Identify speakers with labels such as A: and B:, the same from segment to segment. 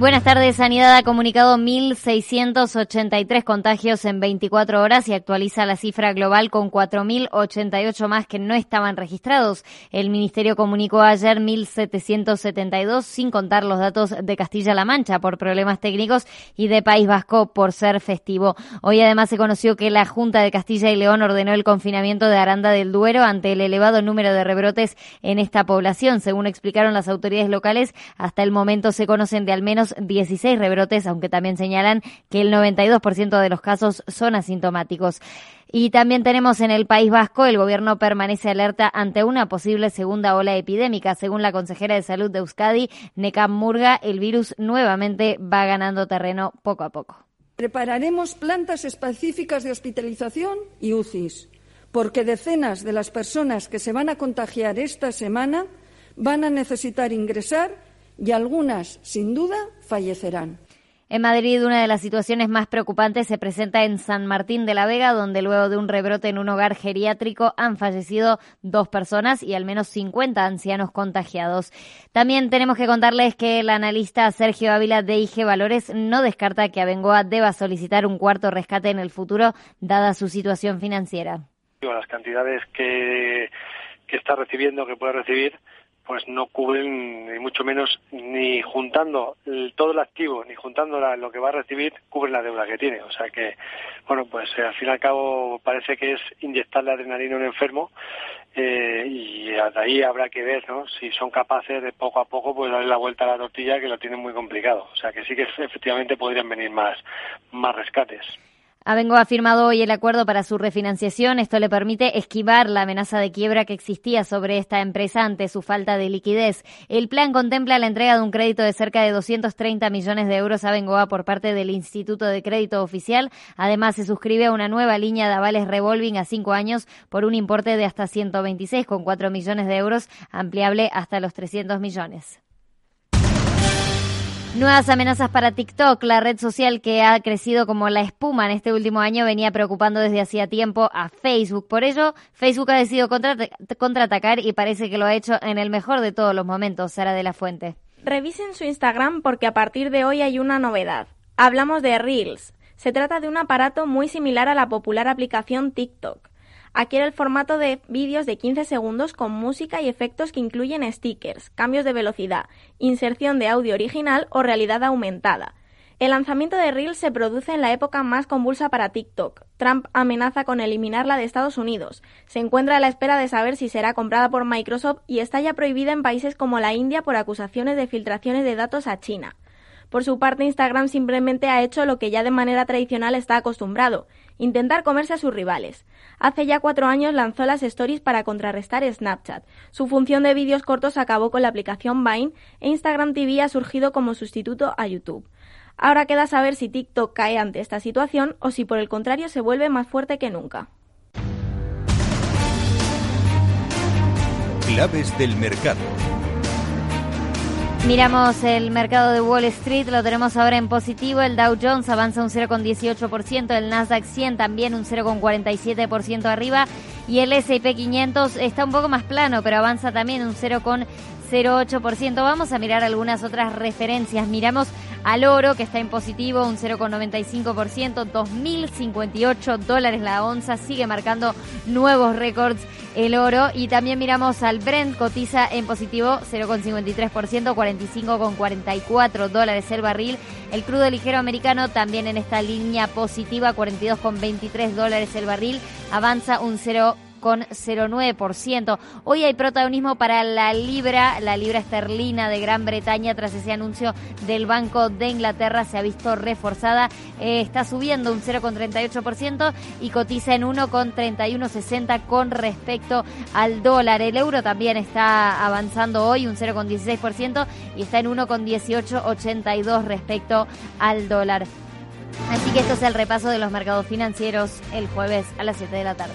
A: Buenas tardes. Sanidad ha comunicado 1.683 contagios en 24 horas y actualiza la cifra global con 4.088 más que no estaban registrados. El Ministerio comunicó ayer 1.772 sin contar los datos de Castilla-La Mancha por problemas técnicos y de País Vasco por ser festivo. Hoy además se conoció que la Junta de Castilla y León ordenó el confinamiento de Aranda del Duero ante el elevado número de rebrotes en esta población. Según explicaron las autoridades locales, hasta el momento se conocen de al menos 16 rebrotes, aunque también señalan que el 92% de los casos son asintomáticos. Y también tenemos en el País Vasco, el gobierno permanece alerta ante una posible segunda ola epidémica. Según la consejera de salud de Euskadi, Necam Murga, el virus nuevamente va ganando terreno poco a poco.
B: Prepararemos plantas específicas de hospitalización y UCIs, porque decenas de las personas que se van a contagiar esta semana van a necesitar ingresar y algunas, sin duda, fallecerán.
A: En Madrid, una de las situaciones más preocupantes se presenta en San Martín de la Vega, donde luego de un rebrote en un hogar geriátrico han fallecido dos personas y al menos 50 ancianos contagiados. También tenemos que contarles que el analista Sergio Ávila de IG Valores no descarta que Abengoa deba solicitar un cuarto rescate en el futuro, dada su situación financiera.
C: Las cantidades que, que está recibiendo, que puede recibir, pues no cubren ni mucho menos ni juntando todo el activo ni juntando lo que va a recibir cubren la deuda que tiene. O sea que bueno pues eh, al fin y al cabo parece que es inyectarle adrenalina a un enfermo eh, y ahí habrá que ver ¿no? si son capaces de poco a poco pues darle la vuelta a la tortilla que lo tienen muy complicado. O sea que sí que efectivamente podrían venir más más rescates
A: Abengo ha firmado hoy el acuerdo para su refinanciación. Esto le permite esquivar la amenaza de quiebra que existía sobre esta empresa ante su falta de liquidez. El plan contempla la entrega de un crédito de cerca de 230 millones de euros a Bengoa por parte del Instituto de Crédito Oficial. Además, se suscribe a una nueva línea de avales revolving a cinco años por un importe de hasta 126,4 millones de euros, ampliable hasta los 300 millones. Nuevas amenazas para TikTok, la red social que ha crecido como la espuma en este último año, venía preocupando desde hacía tiempo a Facebook. Por ello, Facebook ha decidido contraatacar y parece que lo ha hecho en el mejor de todos los momentos, Sara de la Fuente.
D: Revisen su Instagram porque a partir de hoy hay una novedad. Hablamos de Reels. Se trata de un aparato muy similar a la popular aplicación TikTok. Adquiere el formato de vídeos de 15 segundos con música y efectos que incluyen stickers, cambios de velocidad, inserción de audio original o realidad aumentada. El lanzamiento de Reels se produce en la época más convulsa para TikTok. Trump amenaza con eliminarla de Estados Unidos. Se encuentra a la espera de saber si será comprada por Microsoft y está ya prohibida en países como la India por acusaciones de filtraciones de datos a China. Por su parte, Instagram simplemente ha hecho lo que ya de manera tradicional está acostumbrado, intentar comerse a sus rivales. Hace ya cuatro años lanzó las stories para contrarrestar Snapchat. Su función de vídeos cortos acabó con la aplicación Vine e Instagram TV ha surgido como sustituto a YouTube. Ahora queda saber si TikTok cae ante esta situación o si por el contrario se vuelve más fuerte que nunca.
E: Claves del mercado.
A: Miramos el mercado de Wall Street, lo tenemos ahora en positivo. El Dow Jones avanza un 0,18%, el Nasdaq 100 también un 0,47% arriba y el S&P 500 está un poco más plano, pero avanza también un 0,08%. Vamos a mirar algunas otras referencias. Miramos al oro, que está en positivo, un 0,95%, 2.058 dólares la onza, sigue marcando nuevos récords el oro. Y también miramos al Brent, cotiza en positivo 0,53%, 45,44 dólares el barril. El crudo ligero americano también en esta línea positiva, 42,23 dólares el barril, avanza un 0,5%. 0,09%. Hoy hay protagonismo para la libra, la libra esterlina de Gran Bretaña tras ese anuncio del Banco de Inglaterra se ha visto reforzada, eh, está subiendo un 0,38% y cotiza en 1,3160 con respecto al dólar. El euro también está avanzando hoy un 0,16% y está en 1,1882 respecto al dólar. Así que esto es el repaso de los mercados financieros el jueves a las 7 de la tarde.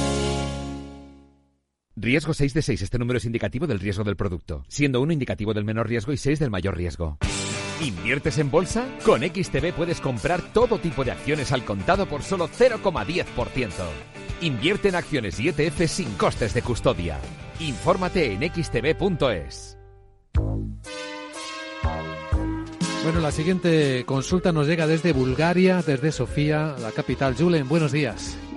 F: Riesgo 6 de 6. Este número es indicativo del riesgo del producto, siendo 1 indicativo del menor riesgo y 6 del mayor riesgo. ¿Inviertes en bolsa? Con XTB puedes comprar todo tipo de acciones al contado por solo 0,10%. Invierte en acciones y ETF sin costes de custodia. Infórmate en xtb.es.
G: Bueno, la siguiente consulta nos llega desde Bulgaria, desde Sofía, la capital. Julen, buenos días.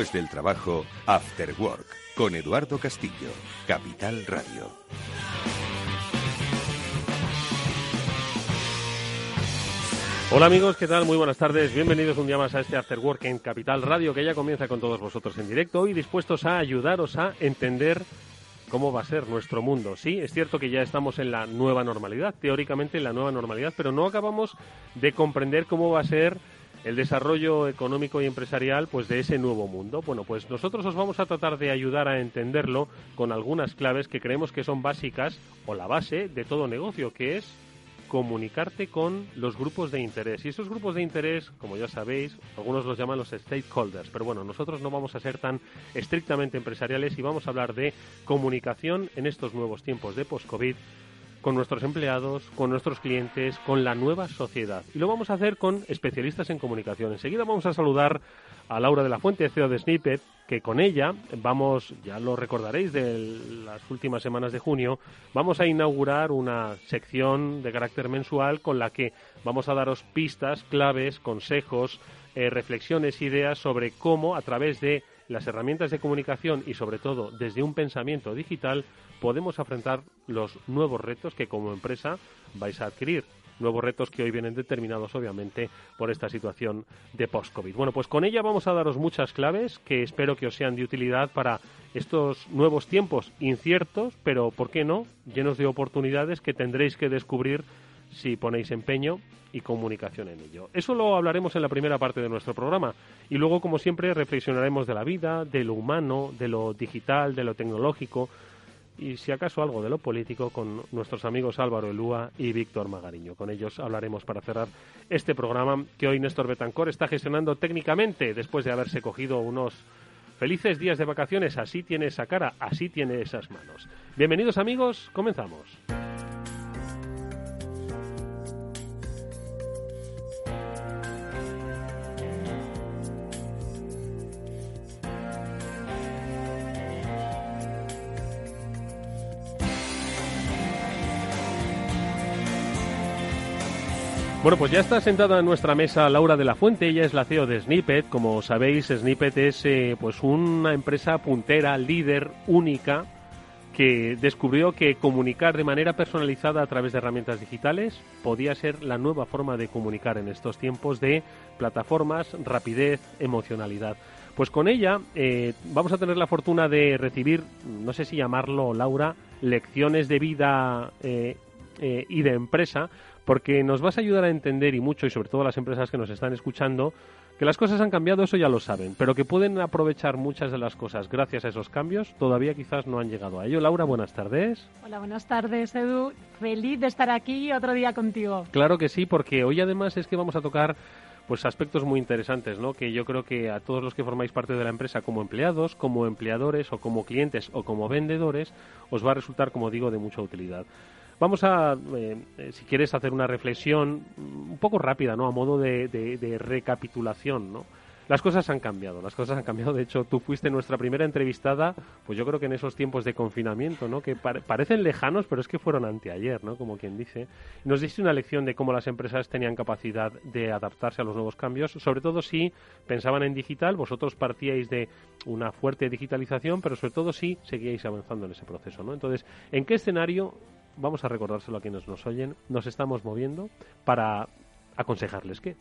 E: Después del trabajo, After Work, con Eduardo Castillo, Capital Radio.
H: Hola amigos, ¿qué tal? Muy buenas tardes. Bienvenidos un día más a este After Work en Capital Radio que ya comienza con todos vosotros en directo y dispuestos a ayudaros a entender cómo va a ser nuestro mundo. Sí, es cierto que ya estamos en la nueva normalidad, teóricamente en la nueva normalidad, pero no acabamos de comprender cómo va a ser el desarrollo económico y empresarial pues de ese nuevo mundo. Bueno, pues nosotros os vamos a tratar de ayudar a entenderlo con algunas claves que creemos que son básicas o la base de todo negocio, que es comunicarte con los grupos de interés. Y esos grupos de interés, como ya sabéis, algunos los llaman los stakeholders, pero bueno, nosotros no vamos a ser tan estrictamente empresariales y vamos a hablar de comunicación en estos nuevos tiempos de post-COVID con nuestros empleados, con nuestros clientes, con la nueva sociedad. Y lo vamos a hacer con especialistas en comunicación. Enseguida vamos a saludar a Laura de la Fuente, CEO de Snippet, que con ella vamos, ya lo recordaréis de las últimas semanas de junio, vamos a inaugurar una sección de carácter mensual con la que vamos a daros pistas, claves, consejos, eh, reflexiones, ideas sobre cómo a través de las herramientas de comunicación y sobre todo desde un pensamiento digital podemos afrontar los nuevos retos que como empresa vais a adquirir. Nuevos retos que hoy vienen determinados, obviamente, por esta situación de post-COVID. Bueno, pues con ella vamos a daros muchas claves que espero que os sean de utilidad para estos nuevos tiempos inciertos, pero, ¿por qué no?, llenos de oportunidades que tendréis que descubrir si ponéis empeño y comunicación en ello. Eso lo hablaremos en la primera parte de nuestro programa y luego, como siempre, reflexionaremos de la vida, de lo humano, de lo digital, de lo tecnológico, y si acaso algo de lo político con nuestros amigos Álvaro Elúa y Víctor Magariño. Con ellos hablaremos para cerrar este programa que hoy Néstor Betancor está gestionando técnicamente después de haberse cogido unos felices días de vacaciones. Así tiene esa cara, así tiene esas manos. Bienvenidos amigos, comenzamos. Bueno, pues ya está sentada en nuestra mesa Laura de la Fuente, ella es la CEO de Snippet. Como sabéis, Snippet es eh, pues una empresa puntera, líder, única, que descubrió que comunicar de manera personalizada a través de herramientas digitales podía ser la nueva forma de comunicar en estos tiempos de plataformas, rapidez, emocionalidad. Pues con ella eh, vamos a tener la fortuna de recibir, no sé si llamarlo, Laura, lecciones de vida eh, eh, y de empresa, porque nos vas a ayudar a entender y mucho, y sobre todo las empresas que nos están escuchando, que las cosas han cambiado, eso ya lo saben, pero que pueden aprovechar muchas de las cosas gracias a esos cambios, todavía quizás no han llegado a ello. Laura, buenas tardes.
I: Hola, buenas tardes, Edu. Feliz de estar aquí otro día contigo.
H: Claro que sí, porque hoy además es que vamos a tocar pues aspectos muy interesantes, ¿no? Que yo creo que a todos los que formáis parte de la empresa como empleados, como empleadores o como clientes o como vendedores, os va a resultar, como digo, de mucha utilidad. Vamos a, eh, eh, si quieres, hacer una reflexión un poco rápida, ¿no? A modo de, recapitulación, ¿no? Las cosas han cambiado, las cosas han cambiado. De hecho, tú fuiste nuestra primera entrevistada, pues yo creo que en esos tiempos de confinamiento, ¿no? Que pare- parecen lejanos, pero es que fueron anteayer, ¿no? Como quien dice. Nos diste una lección de cómo las empresas tenían capacidad de adaptarse a los nuevos cambios, sobre todo si pensaban en digital, vosotros partíais de una fuerte digitalización, pero sobre todo si seguíais avanzando en ese proceso, ¿no? Entonces, ¿en qué escenario, vamos a recordárselo a quienes nos oyen, nos estamos moviendo para aconsejarles qué?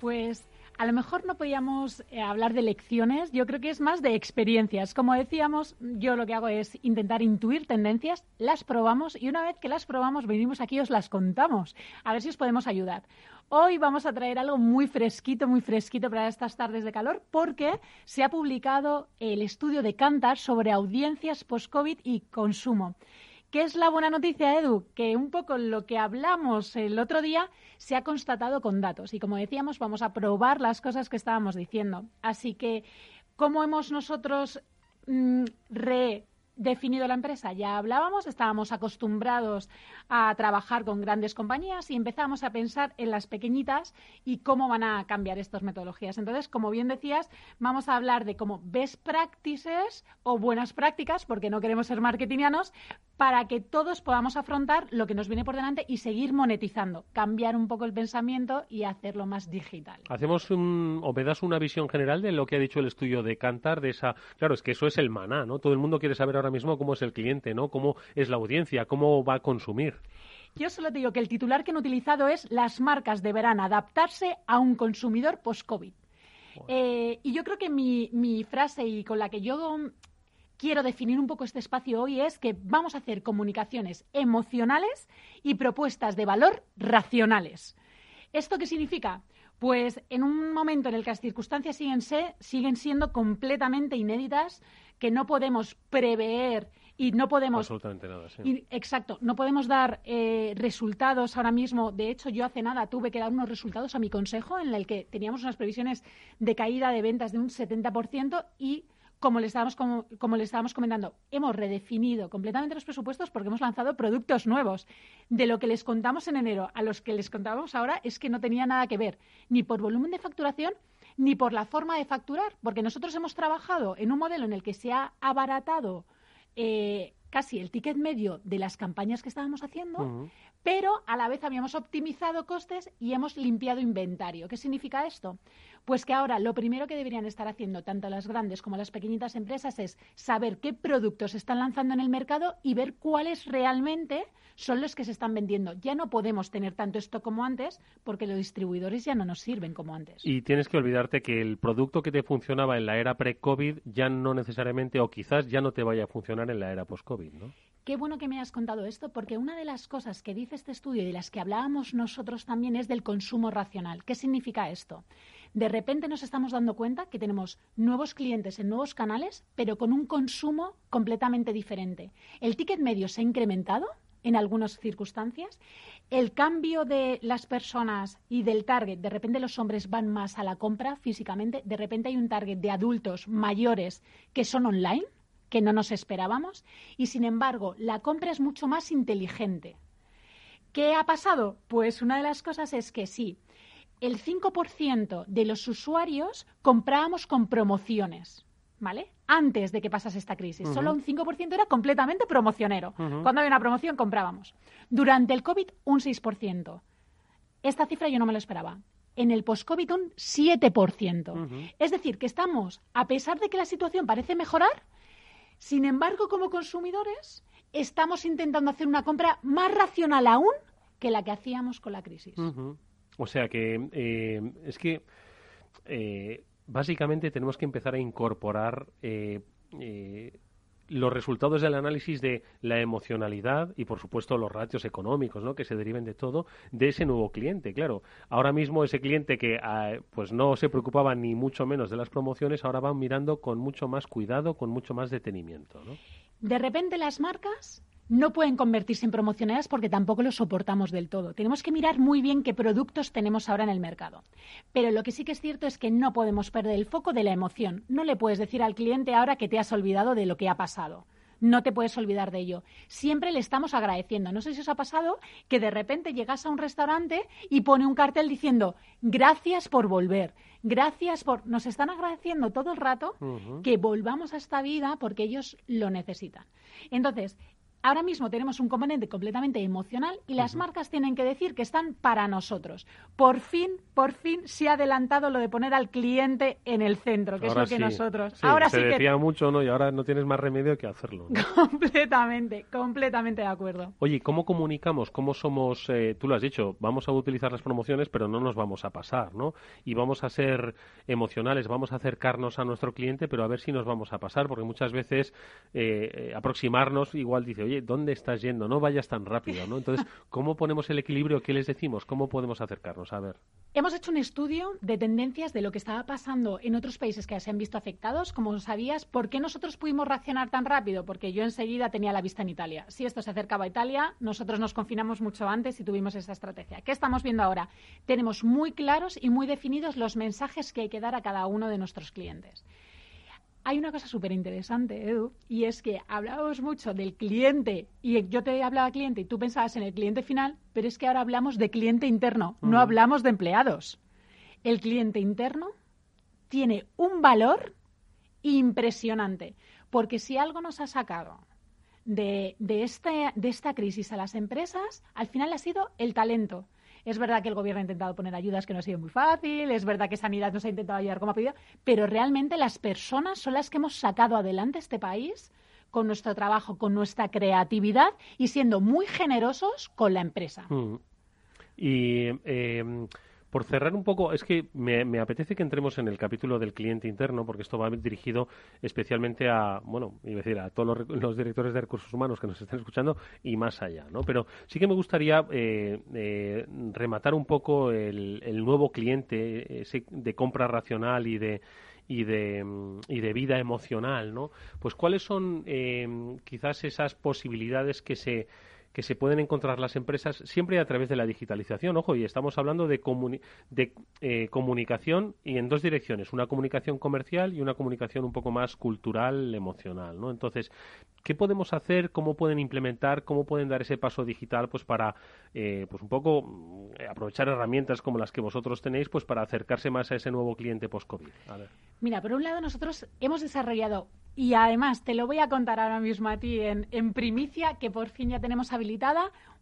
I: Pues a lo mejor no podíamos eh, hablar de lecciones, yo creo que es más de experiencias. Como decíamos, yo lo que hago es intentar intuir tendencias, las probamos y una vez que las probamos venimos aquí y os las contamos, a ver si os podemos ayudar. Hoy vamos a traer algo muy fresquito, muy fresquito para estas tardes de calor porque se ha publicado el estudio de Cantar sobre audiencias post-COVID y consumo. ¿Qué es la buena noticia, Edu? Que un poco lo que hablamos el otro día se ha constatado con datos. Y como decíamos, vamos a probar las cosas que estábamos diciendo. Así que, ¿cómo hemos nosotros mm, redefinido la empresa? Ya hablábamos, estábamos acostumbrados a trabajar con grandes compañías y empezamos a pensar en las pequeñitas y cómo van a cambiar estas metodologías. Entonces, como bien decías, vamos a hablar de cómo best practices o buenas prácticas, porque no queremos ser marketingianos, para que todos podamos afrontar lo que nos viene por delante y seguir monetizando, cambiar un poco el pensamiento y hacerlo más digital.
H: Hacemos un, o me das una visión general de lo que ha dicho el estudio de Cantar, de esa, claro, es que eso es el maná, ¿no? Todo el mundo quiere saber ahora mismo cómo es el cliente, ¿no? Cómo es la audiencia, cómo va a consumir.
I: Yo solo te digo que el titular que han utilizado es las marcas deberán adaptarse a un consumidor post-COVID. Eh, y yo creo que mi, mi frase y con la que yo quiero definir un poco este espacio hoy es que vamos a hacer comunicaciones emocionales y propuestas de valor racionales. ¿Esto qué significa? Pues en un momento en el que las circunstancias siguen, se- siguen siendo completamente inéditas, que no podemos prever y no podemos
H: Absolutamente nada, sí.
I: y- exacto, no podemos dar eh, resultados ahora mismo. De hecho, yo hace nada tuve que dar unos resultados a mi consejo en el que teníamos unas previsiones de caída de ventas de un 70% y como le estábamos como, como le estábamos comentando, hemos redefinido completamente los presupuestos porque hemos lanzado productos nuevos. De lo que les contamos en enero a los que les contábamos ahora es que no tenía nada que ver ni por volumen de facturación ni por la forma de facturar, porque nosotros hemos trabajado en un modelo en el que se ha abaratado eh, casi el ticket medio de las campañas que estábamos haciendo, pero a la vez habíamos optimizado costes y hemos limpiado inventario. ¿Qué significa esto? Pues que ahora lo primero que deberían estar haciendo tanto las grandes como las pequeñitas empresas es saber qué productos se están lanzando en el mercado y ver cuáles realmente son los que se están vendiendo. Ya no podemos tener tanto esto como antes porque los distribuidores ya no nos sirven como antes.
H: Y tienes que olvidarte que el producto que te funcionaba en la era pre-COVID ya no necesariamente, o quizás ya no te vaya a funcionar en la era post-COVID, ¿no?
I: Qué bueno que me has contado esto, porque una de las cosas que dice este estudio y de las que hablábamos nosotros también es del consumo racional. ¿Qué significa esto? De repente nos estamos dando cuenta que tenemos nuevos clientes en nuevos canales, pero con un consumo completamente diferente. El ticket medio se ha incrementado en algunas circunstancias. El cambio de las personas y del target, de repente los hombres van más a la compra físicamente, de repente hay un target de adultos mayores que son online que no nos esperábamos y sin embargo la compra es mucho más inteligente. ¿Qué ha pasado? Pues una de las cosas es que sí, el 5% de los usuarios comprábamos con promociones, ¿vale? Antes de que pasase esta crisis. Solo un 5% era completamente promocionero. Cuando había una promoción comprábamos. Durante el COVID, un 6%. Esta cifra yo no me lo esperaba. En el post-COVID, un 7%. Es decir, que estamos, a pesar de que la situación parece mejorar, Sin embargo, como consumidores, estamos intentando hacer una compra más racional aún que la que hacíamos con la crisis.
H: O sea que eh, es que eh, básicamente tenemos que empezar a incorporar eh, eh, los resultados del análisis de la emocionalidad y, por supuesto, los ratios económicos, ¿no? Que se deriven de todo de ese nuevo cliente. Claro, ahora mismo ese cliente que, ah, pues, no se preocupaba ni mucho menos de las promociones, ahora van mirando con mucho más cuidado, con mucho más detenimiento, ¿no?
I: De repente las marcas no pueden convertirse en promocionadas porque tampoco lo soportamos del todo. Tenemos que mirar muy bien qué productos tenemos ahora en el mercado. Pero lo que sí que es cierto es que no podemos perder el foco de la emoción. No le puedes decir al cliente ahora que te has olvidado de lo que ha pasado. No te puedes olvidar de ello. Siempre le estamos agradeciendo. No sé si os ha pasado que de repente llegas a un restaurante y pone un cartel diciendo gracias por volver, gracias por... Nos están agradeciendo todo el rato que volvamos a esta vida porque ellos lo necesitan. Entonces, ahora mismo tenemos un componente completamente emocional y las marcas tienen que decir que están para nosotros. Por fin, por fin se ha adelantado lo de poner al cliente en el centro, que
H: Ahora
I: es lo que
H: sí.
I: nosotros.
H: Sí,
I: ahora
H: se
I: sí que
H: decía mucho, ¿no? Y ahora no tienes más remedio que hacerlo. ¿no?
I: completamente, completamente de acuerdo.
H: Oye, ¿cómo comunicamos? ¿Cómo somos? eh, tú lo has dicho, vamos a utilizar las promociones, pero no nos vamos a pasar, ¿no? Y vamos a ser emocionales, vamos a acercarnos a nuestro cliente, pero a ver si nos vamos a pasar, porque muchas veces eh, eh, aproximarnos igual dice, oye, ¿dónde estás yendo? No vayas tan rápido. Entonces, ¿cómo ponemos el equilibrio? ¿Qué les decimos? ¿Cómo podemos acercarnos? A ver.
I: Hemos hecho un estudio de tendencias de lo que estaba pasando en otros países que se han visto afectados. Como sabías, ¿por qué nosotros pudimos reaccionar tan rápido? Porque yo enseguida tenía la vista en Italia. Si esto se acercaba a Italia, nosotros nos confinamos mucho antes y tuvimos esa estrategia. ¿Qué estamos viendo ahora? Tenemos muy claros y muy definidos los mensajes que hay que dar a cada uno de nuestros clientes. Hay una cosa súper interesante, Edu, y es que hablábamos mucho del cliente, y yo te hablaba cliente y tú pensabas en el cliente final, pero es que ahora hablamos de cliente interno, no hablamos de empleados. El cliente interno tiene un valor impresionante, porque si algo nos ha sacado de, de, este- de esta crisis a las empresas, al final ha sido el talento. Es verdad que el gobierno ha intentado poner ayudas que no ha sido muy fácil, es verdad que Sanidad nos ha intentado ayudar como ha pedido, pero realmente las personas son las que hemos sacado adelante este país con nuestro trabajo, con nuestra creatividad y siendo muy generosos con la empresa.
H: Mm. Eh, por cerrar un poco, es que me, apetece que entremos en el capítulo del cliente interno, porque esto va dirigido especialmente a, bueno, iba a decir, a todos los, rec- los directores de recursos humanos que nos están escuchando y más allá, ¿no? Pero sí que me gustaría eh, eh, rematar un poco el, nuevo cliente de compra racional y de y de, y de vida emocional, ¿no? Pues cuáles son eh, quizás esas posibilidades que se que se pueden encontrar las empresas siempre a través de la digitalización. Ojo, y estamos hablando de, comuni- de eh, comunicación y en dos direcciones, una comunicación comercial y una comunicación un poco más cultural, emocional, ¿no? Entonces, ¿qué podemos hacer? ¿Cómo pueden implementar? ¿Cómo pueden dar ese paso digital? Pues para, eh, pues un poco mm, aprovechar herramientas como las que vosotros tenéis, pues para acercarse más a ese nuevo cliente post-COVID.
I: Mira, por un lado nosotros hemos desarrollado, y además te lo voy a contar ahora mismo a ti en, en primicia, que por fin ya tenemos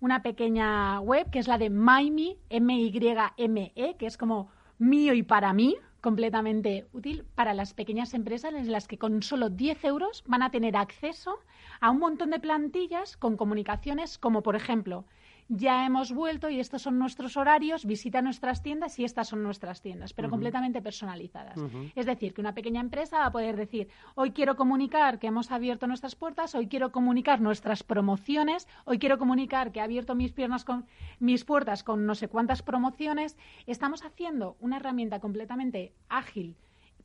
I: una pequeña web que es la de MyMe, M-Y-M-E, que es como mío y para mí, completamente útil para las pequeñas empresas en las que con solo 10 euros van a tener acceso a un montón de plantillas con comunicaciones como por ejemplo ya hemos vuelto y estos son nuestros horarios, visita nuestras tiendas y estas son nuestras tiendas, pero completamente personalizadas. Es decir, que una pequeña empresa va a poder decir, hoy quiero comunicar que hemos abierto nuestras puertas, hoy quiero comunicar nuestras promociones, hoy quiero comunicar que he abierto mis piernas con mis puertas con no sé cuántas promociones. Estamos haciendo una herramienta completamente ágil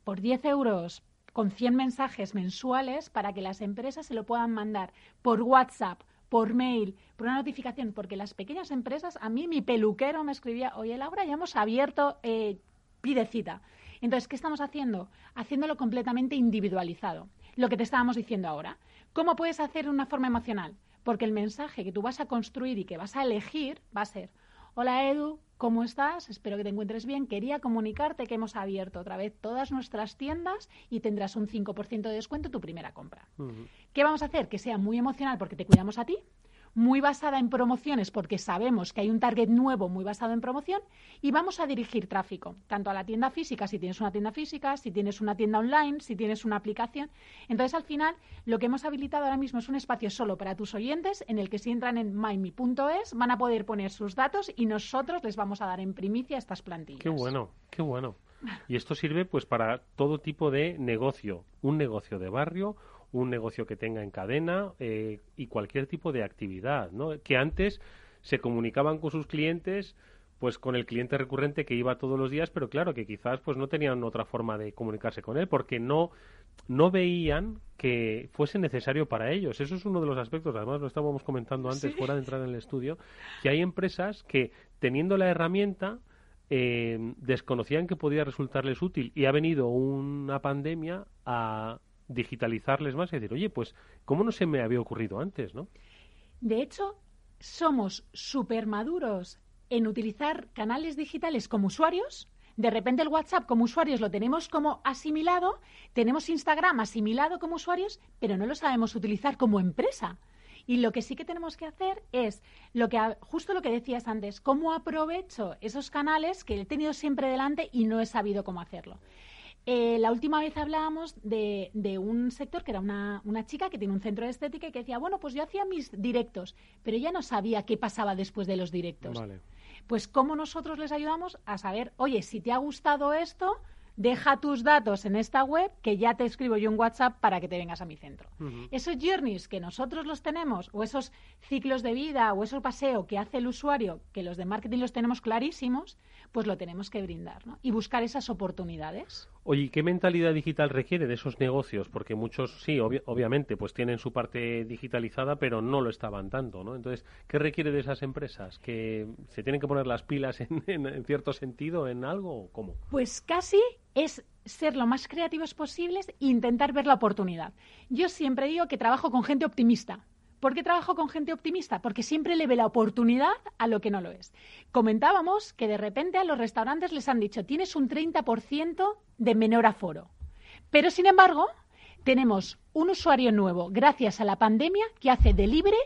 I: por 10 euros con 100 mensajes mensuales para que las empresas se lo puedan mandar por WhatsApp, por mail, por una notificación, porque las pequeñas empresas, a mí mi peluquero me escribía, oye Laura, ya hemos abierto, eh, pide cita. Entonces, ¿qué estamos haciendo? Haciéndolo completamente individualizado. Lo que te estábamos diciendo ahora. ¿Cómo puedes hacer de una forma emocional? Porque el mensaje que tú vas a construir y que vas a elegir va a ser, hola Edu, ¿cómo estás? Espero que te encuentres bien. Quería comunicarte que hemos abierto otra vez todas nuestras tiendas y tendrás un 5% de descuento en tu primera compra. ¿Qué vamos a hacer? Que sea muy emocional porque te cuidamos a ti, muy basada en promociones porque sabemos que hay un target nuevo muy basado en promoción y vamos a dirigir tráfico, tanto a la tienda física, si tienes una tienda física, si tienes una tienda online, si tienes una aplicación. Entonces, al final, lo que hemos habilitado ahora mismo es un espacio solo para tus oyentes en el que si entran en myme.es van a poder poner sus datos y nosotros les vamos a dar en primicia estas plantillas.
H: Qué bueno, qué bueno. Y esto sirve pues para todo tipo de negocio, un negocio de barrio, un negocio que tenga en cadena eh, y cualquier tipo de actividad, ¿no? Que antes se comunicaban con sus clientes pues con el cliente recurrente que iba todos los días, pero claro que quizás pues no tenían otra forma de comunicarse con él porque no no veían que fuese necesario para ellos. Eso es uno de los aspectos, además lo estábamos comentando antes fuera de entrar en el estudio, que hay empresas que teniendo la herramienta eh, desconocían que podía resultarles útil y ha venido una pandemia a digitalizarles más y decir, oye, pues, ¿cómo no se me había ocurrido antes, no?
I: De hecho, somos súper maduros en utilizar canales digitales como usuarios. De repente el WhatsApp como usuarios lo tenemos como asimilado, tenemos Instagram asimilado como usuarios, pero no lo sabemos utilizar como empresa. Y lo que sí que tenemos que hacer es lo que justo lo que decías antes, cómo aprovecho esos canales que he tenido siempre delante y no he sabido cómo hacerlo. Eh, la última vez hablábamos de, un sector que era una, una, chica que tiene un centro de estética y que decía, bueno, pues yo hacía mis directos, pero ella no sabía qué pasaba después de los directos. Pues cómo nosotros les ayudamos a saber, oye, si te ha gustado esto, deja tus datos en esta web que ya te escribo yo un WhatsApp para que te vengas a mi centro. Esos journeys que nosotros los tenemos, o esos ciclos de vida, o esos paseo que hace el usuario, que los de marketing los tenemos clarísimos, pues lo tenemos que brindar ¿no? y buscar esas oportunidades.
H: Oye, ¿qué mentalidad digital requiere de esos negocios? Porque muchos, sí, obviamente, pues tienen su parte digitalizada, pero no lo estaban tanto, ¿no? Entonces, ¿qué requiere de esas empresas? ¿Que se tienen que poner las pilas en, en cierto sentido, en algo o cómo?
I: Pues casi es ser lo más creativos posibles e intentar ver la oportunidad. Yo siempre digo que trabajo con gente optimista. ¿Por qué trabajo con gente optimista? Porque siempre le ve la oportunidad a lo que no lo es. Comentábamos que de repente a los restaurantes les han dicho tienes un 30% de menor aforo. Pero sin embargo, tenemos un usuario nuevo gracias a la pandemia que hace delivery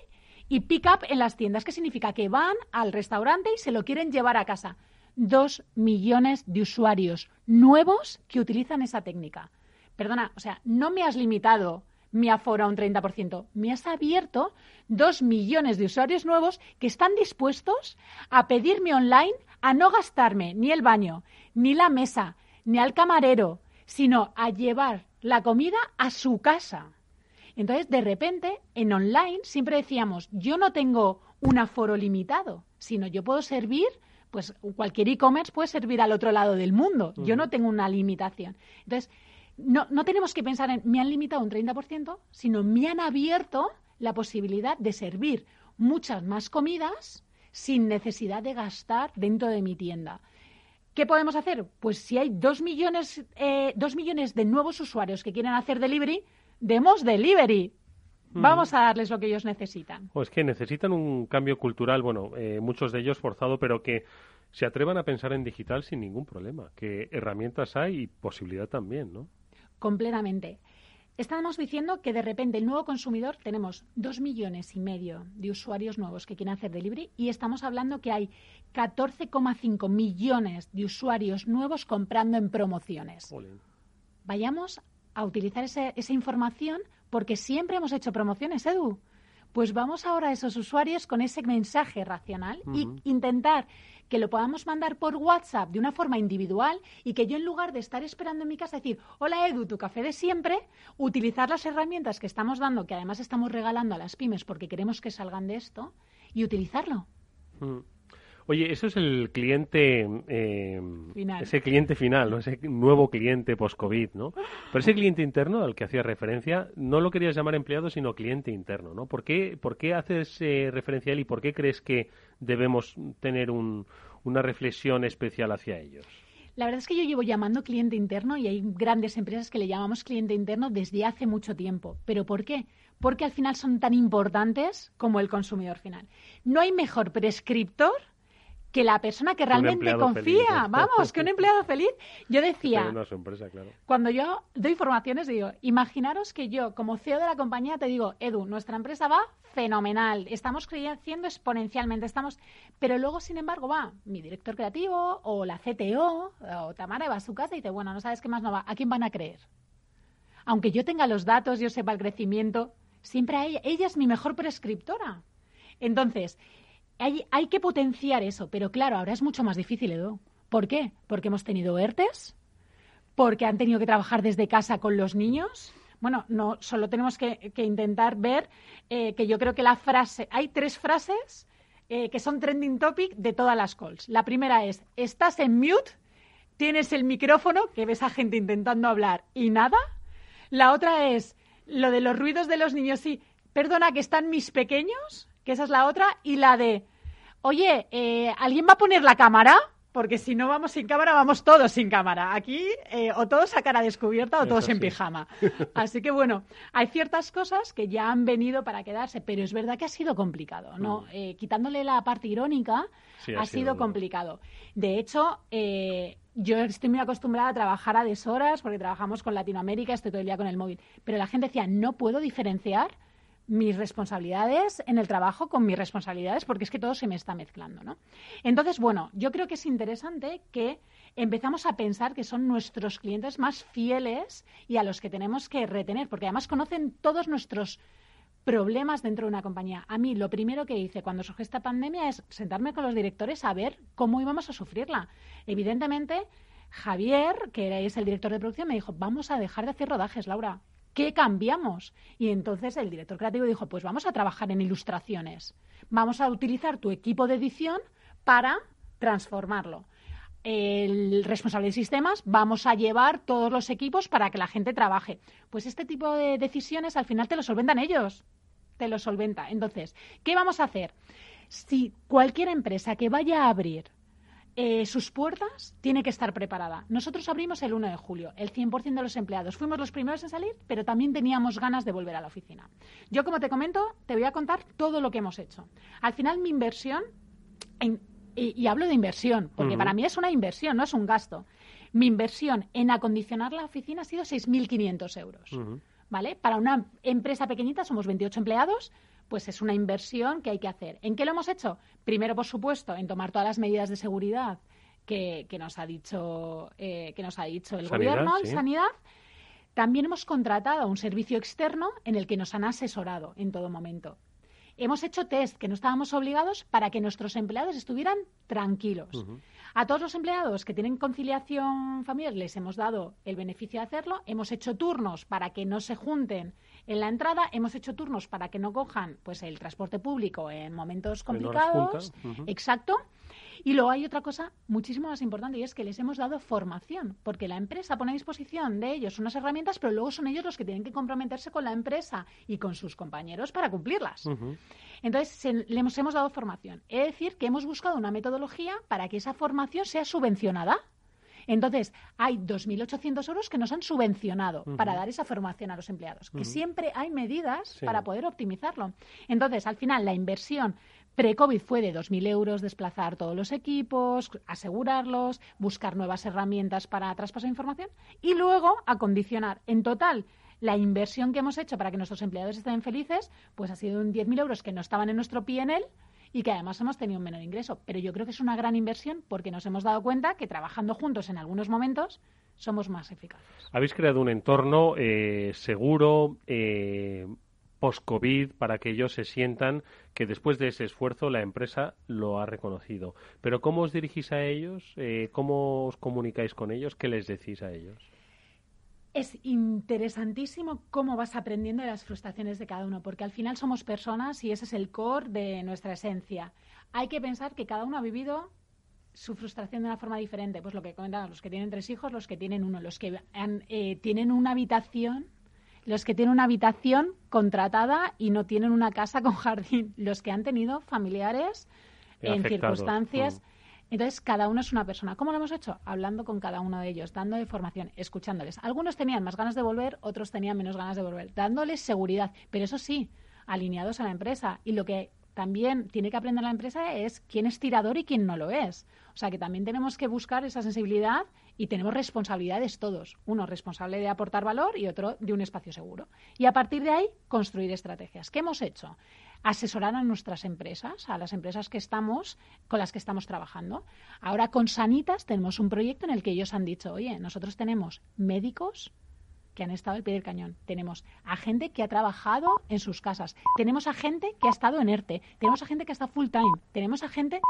I: y pick up en las tiendas, que significa que van al restaurante y se lo quieren llevar a casa. Dos millones de usuarios nuevos que utilizan esa técnica. Perdona, o sea, no me has limitado mi aforo a un 30%. Me has abierto dos millones de usuarios nuevos que están dispuestos a pedirme online a no gastarme ni el baño, ni la mesa, ni al camarero, sino a llevar la comida a su casa. Entonces, de repente, en online siempre decíamos, yo no tengo un aforo limitado, sino yo puedo servir, pues cualquier e-commerce puede servir al otro lado del mundo. Yo no tengo una limitación. Entonces, no, no tenemos que pensar en me han limitado un 30%, sino me han abierto la posibilidad de servir muchas más comidas sin necesidad de gastar dentro de mi tienda. ¿Qué podemos hacer? Pues si hay dos millones, eh, dos millones de nuevos usuarios que quieren hacer delivery, demos delivery. Vamos a darles lo que ellos necesitan.
H: O es que necesitan un cambio cultural, bueno, eh, muchos de ellos forzado, pero que se atrevan a pensar en digital sin ningún problema, que herramientas hay y posibilidad también, ¿no?
I: Completamente. Estamos diciendo que de repente el nuevo consumidor tenemos dos millones y medio de usuarios nuevos que quieren hacer delivery y estamos hablando que hay 14,5 millones de usuarios nuevos comprando en promociones. Vayamos a utilizar esa información porque siempre hemos hecho promociones, Edu. Pues vamos ahora a esos usuarios con ese mensaje racional y intentar que lo podamos mandar por WhatsApp de una forma individual y que yo en lugar de estar esperando en mi casa decir, hola Edu, tu café de siempre, utilizar las herramientas que estamos dando, que además estamos regalando a las pymes porque queremos que salgan de esto, y utilizarlo.
H: Mm. Oye, eso es el cliente, eh, ese cliente final, ¿no? ese nuevo cliente post-COVID, ¿no? Pero ese cliente interno al que hacías referencia, no lo querías llamar empleado, sino cliente interno, ¿no? ¿Por qué, por qué haces eh, referencia a él y por qué crees que debemos tener una reflexión especial hacia ellos?
I: La verdad es que yo llevo llamando cliente interno y hay grandes empresas que le llamamos cliente interno desde hace mucho tiempo. ¿Pero por qué? Porque al final son tan importantes como el consumidor final. No hay mejor prescriptor que la persona que realmente confía,
H: feliz,
I: vamos, que un empleado feliz. Yo decía,
H: Tener una sorpresa, claro.
I: cuando yo doy formaciones, digo, imaginaros que yo, como CEO de la compañía, te digo, Edu, nuestra empresa va fenomenal, estamos creciendo exponencialmente, estamos, pero luego, sin embargo, va mi director creativo o la CTO o Tamara va a su casa y dice, bueno, no sabes qué más no va, ¿a quién van a creer? Aunque yo tenga los datos, yo sepa el crecimiento, siempre a ella, ella es mi mejor prescriptora. Entonces, hay, que potenciar eso, pero claro, ahora es mucho más difícil, Edu. ¿Por qué? Porque hemos tenido ERTES, porque han tenido que trabajar desde casa con los niños. Bueno, no, solo tenemos que, que intentar ver eh, que yo creo que la frase, hay tres frases eh, que son trending topic de todas las calls. La primera es, estás en mute, tienes el micrófono, que ves a gente intentando hablar y nada. La otra es lo de los ruidos de los niños, sí, perdona que están mis pequeños, que esa es la otra, y la de, oye, eh, ¿alguien va a poner la cámara? Porque si no vamos sin cámara, vamos todos sin cámara. Aquí eh, o todos a cara descubierta o
H: Eso
I: todos en
H: sí.
I: pijama. Así que bueno, hay ciertas cosas que ya han venido para quedarse, pero es verdad que ha sido complicado, ¿no? Eh, quitándole la parte irónica,
H: Sí,
I: ha,
H: ha
I: sido, complicado. De hecho, eh, yo estoy muy acostumbrada a trabajar a deshoras porque trabajamos con Latinoamérica, estoy todo el día con el móvil. Pero la gente decía, no puedo diferenciar mis responsabilidades en el trabajo con mis responsabilidades porque es que todo se me está mezclando, ¿no? Entonces, bueno, yo creo que es interesante que empezamos a pensar que son nuestros clientes más fieles y a los que tenemos que retener, porque además conocen todos nuestros problemas dentro de una compañía. A mí lo primero que hice cuando surgió esta pandemia es sentarme con los directores a ver cómo íbamos a sufrirla. Evidentemente, Javier, que es el director de producción, me dijo, vamos a dejar de hacer rodajes, Laura. ¿Qué cambiamos? Y entonces el director creativo dijo, pues vamos a trabajar en ilustraciones. Vamos a utilizar tu equipo de edición para transformarlo. El responsable de sistemas, vamos a llevar todos los equipos para que la gente trabaje. Pues este tipo de decisiones al final te lo solventan ellos. Te lo solventa. Entonces, ¿qué vamos a hacer? Si cualquier empresa que vaya a abrir eh, sus puertas tiene que estar preparada. Nosotros abrimos el 1 de julio, el 100% de los empleados. Fuimos los primeros en salir, pero también teníamos ganas de volver a la oficina. Yo, como te comento, te voy a contar todo lo que hemos hecho. Al final, mi inversión, en- y, y hablo de inversión, porque para mí es una inversión, no es un gasto. Mi inversión en acondicionar la oficina ha sido 6.500 euros. ¿vale? Para una empresa pequeñita, somos 28 empleados, pues es una inversión que hay que hacer. ¿En qué lo hemos hecho? Primero, por supuesto, en tomar todas las medidas de seguridad que, que nos ha dicho eh, que nos ha dicho el
H: Sanidad,
I: gobierno
H: sí.
I: sanidad. También hemos contratado un servicio externo en el que nos han asesorado en todo momento. Hemos hecho test que no estábamos obligados para que nuestros empleados estuvieran tranquilos. A todos los empleados que tienen conciliación familiar les hemos dado el beneficio de hacerlo. Hemos hecho turnos para que no se junten en la entrada. Hemos hecho turnos para que no cojan pues el transporte público en momentos
H: En
I: complicados.
H: ujú.
I: Exacto. Y luego hay otra cosa muchísimo más importante y es que les hemos dado formación, porque la empresa pone a disposición de ellos unas herramientas, pero luego son ellos los que tienen que comprometerse con la empresa y con sus compañeros para cumplirlas. Entonces, se- le hemos, dado formación. Es decir, que hemos buscado una metodología para que esa formación sea subvencionada. Entonces, hay 2.800 euros que nos han subvencionado para dar esa formación a los empleados, que siempre hay medidas
J: Sí.
I: para poder optimizarlo. Entonces, al final, la inversión pre-COVID fue de 2.000 euros desplazar todos los equipos, asegurarlos, buscar nuevas herramientas para traspasar información y luego acondicionar. En total, la inversión que hemos hecho para que nuestros empleados estén felices, pues ha sido un 10.000 euros que no estaban en nuestro PNL y que además hemos tenido un menor ingreso. Pero yo creo que es una gran inversión porque nos hemos dado cuenta que trabajando juntos en algunos momentos somos más eficaces.
H: Habéis creado un entorno eh, seguro, eh, post-COVID, para que ellos se sientan que después de ese esfuerzo la empresa lo ha reconocido. Pero ¿cómo os dirigís a ellos? Eh, ¿Cómo os comunicáis con ellos? ¿Qué les decís a ellos?
I: Es interesantísimo cómo vas aprendiendo de las frustraciones de cada uno, porque al final somos personas y ese es el core de nuestra esencia. Hay que pensar que cada uno ha vivido su frustración de una forma diferente. Pues lo que comentábamos, los que tienen tres hijos, los que tienen uno, los que han, eh, tienen una habitación, los que tienen una habitación contratada y no tienen una casa con jardín, los que han tenido familiares en
J: Afectados.
I: circunstancias.
J: Mm.
I: Entonces, cada uno es una persona. ¿Cómo lo hemos hecho? Hablando con cada uno de ellos, dándole formación, escuchándoles. Algunos tenían más ganas de volver, otros tenían menos ganas de volver, dándoles seguridad, pero eso sí, alineados a la empresa. Y lo que también tiene que aprender la empresa es quién es tirador y quién no lo es. O sea que también tenemos que buscar esa sensibilidad y tenemos responsabilidades todos. Uno responsable de aportar valor y otro de un espacio seguro. Y a partir de ahí, construir estrategias. ¿Qué hemos hecho? Asesorar a nuestras empresas, a las empresas que estamos, con las que estamos trabajando. Ahora con Sanitas tenemos un proyecto en el que ellos han dicho, oye, nosotros tenemos médicos, que han estado al pie del cañón. Tenemos a gente que ha trabajado en sus casas. Tenemos a gente que ha estado en ERTE. Tenemos a gente que está full time. Tenemos a gente.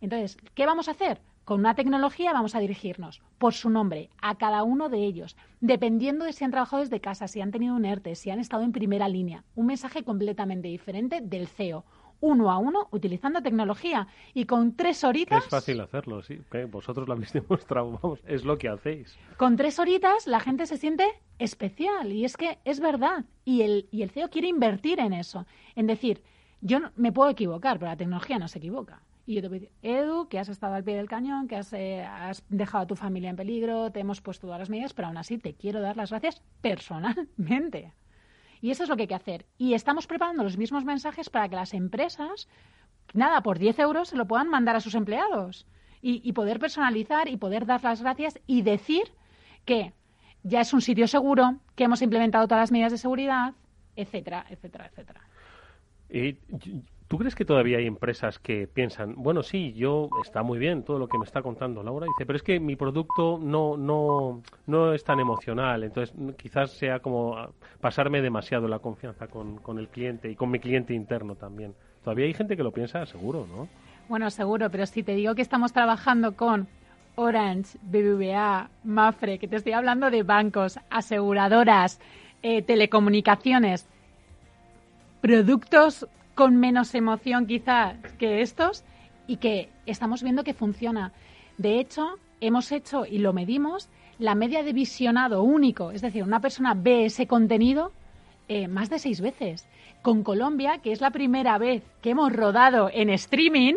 I: Entonces, ¿qué vamos a hacer? Con una tecnología vamos a dirigirnos por su nombre a cada uno de ellos, dependiendo de si han trabajado desde casa, si han tenido un ERTE, si han estado en primera línea. Un mensaje completamente diferente del CEO uno a uno utilizando tecnología y con tres horitas.
H: Es fácil hacerlo, sí. Vosotros lo habéis demostrado, vamos, es lo que hacéis.
I: Con tres horitas la gente se siente especial y es que es verdad. Y el, y el CEO quiere invertir en eso, en decir, yo me puedo equivocar, pero la tecnología no se equivoca. Y yo te voy a decir, Edu, que has estado al pie del cañón, que has, eh, has dejado a tu familia en peligro, te hemos puesto todas las medidas, pero aún así te quiero dar las gracias personalmente. Y eso es lo que hay que hacer. Y estamos preparando los mismos mensajes para que las empresas, nada, por 10 euros se lo puedan mandar a sus empleados. Y, poder personalizar y poder dar las gracias y decir que ya es un sitio seguro, que hemos implementado todas las medidas de seguridad, etcétera, etcétera, etcétera.
H: ¿Tú crees que todavía hay empresas que piensan, bueno, sí, yo está muy bien todo lo que me está contando Laura, dice, pero es que mi producto no no no es tan emocional, entonces quizás sea como pasarme demasiado la confianza con, con el cliente y con mi cliente interno también. Todavía hay gente que lo piensa, seguro, ¿no?
I: Bueno, seguro, pero si te digo que estamos trabajando con Orange, BBVA, Mafre, que te estoy hablando de bancos, aseguradoras, eh, telecomunicaciones, productos con menos emoción quizás que estos y que estamos viendo que funciona. De hecho, hemos hecho y lo medimos la media de visionado único, es decir, una persona ve ese contenido eh, más de seis veces. Con Colombia, que es la primera vez que hemos rodado en streaming,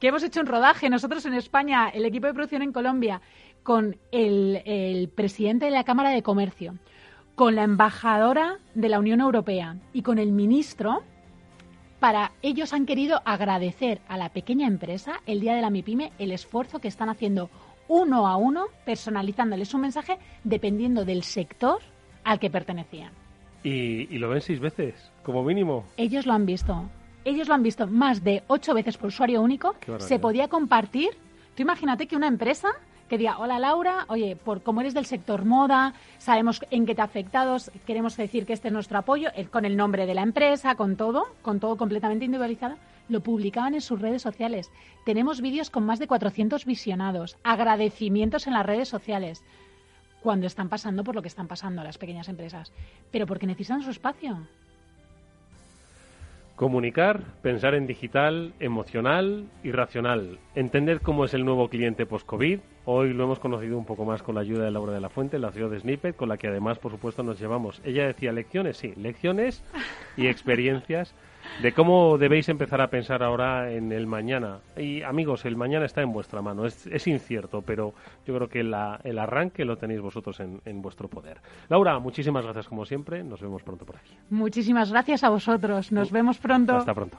I: que hemos hecho un rodaje nosotros en España, el equipo de producción en Colombia, con el, el presidente de la Cámara de Comercio, con la embajadora de la Unión Europea y con el ministro, para ellos han querido agradecer a la pequeña empresa el día de la MIPYME el esfuerzo que están haciendo uno a uno, personalizándoles un mensaje dependiendo del sector al que pertenecían.
H: ¿Y, lo ven seis veces, como mínimo?
I: Ellos lo han visto. Ellos lo han visto más de ocho veces por usuario único. Se podía compartir. Tú imagínate que una empresa que diga, hola Laura, oye, por como eres del sector moda, sabemos en qué te ha afectado, queremos decir que este es nuestro apoyo, con el nombre de la empresa, con todo, con todo completamente individualizado, lo publicaban en sus redes sociales. Tenemos vídeos con más de 400 visionados, agradecimientos en las redes sociales, cuando están pasando por lo que están pasando las pequeñas empresas, pero porque necesitan su espacio.
H: Comunicar, pensar en digital, emocional y racional. Entender cómo es el nuevo cliente post-COVID. Hoy lo hemos conocido un poco más con la ayuda de Laura de la Fuente, la ciudad de Snippet, con la que además, por supuesto, nos llevamos. Ella decía lecciones, sí, lecciones y experiencias de cómo debéis empezar a pensar ahora en el mañana. Y amigos, el mañana está en vuestra mano, es, incierto, pero yo creo que el arranque lo tenéis vosotros en, en, vuestro poder. Laura, muchísimas gracias como siempre, nos vemos pronto por aquí.
I: Muchísimas gracias a vosotros, nos vemos pronto.
H: Hasta pronto.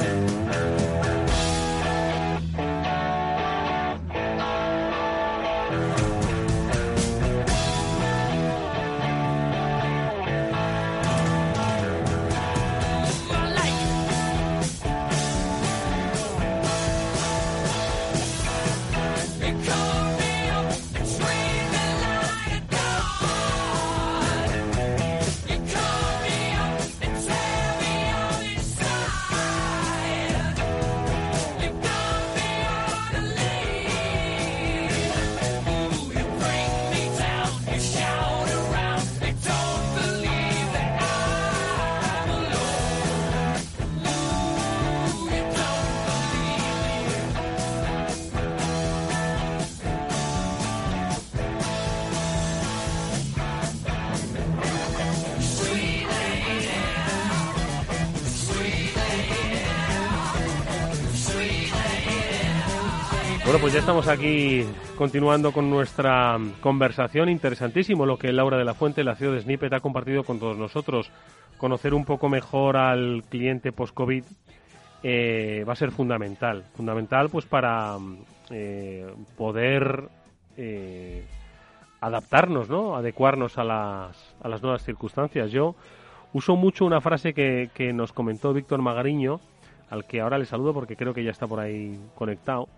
H: Bueno, pues ya estamos aquí continuando con nuestra conversación. Interesantísimo lo que Laura de la Fuente, la ciudad de Snippet, ha compartido con todos nosotros. Conocer un poco mejor al cliente post-COVID eh, va a ser fundamental. Fundamental pues para eh, poder eh, adaptarnos, ¿no? Adecuarnos a las, a las nuevas circunstancias. Yo uso mucho una frase que, que nos comentó Víctor Magariño, al que ahora le saludo porque creo que ya está por ahí conectado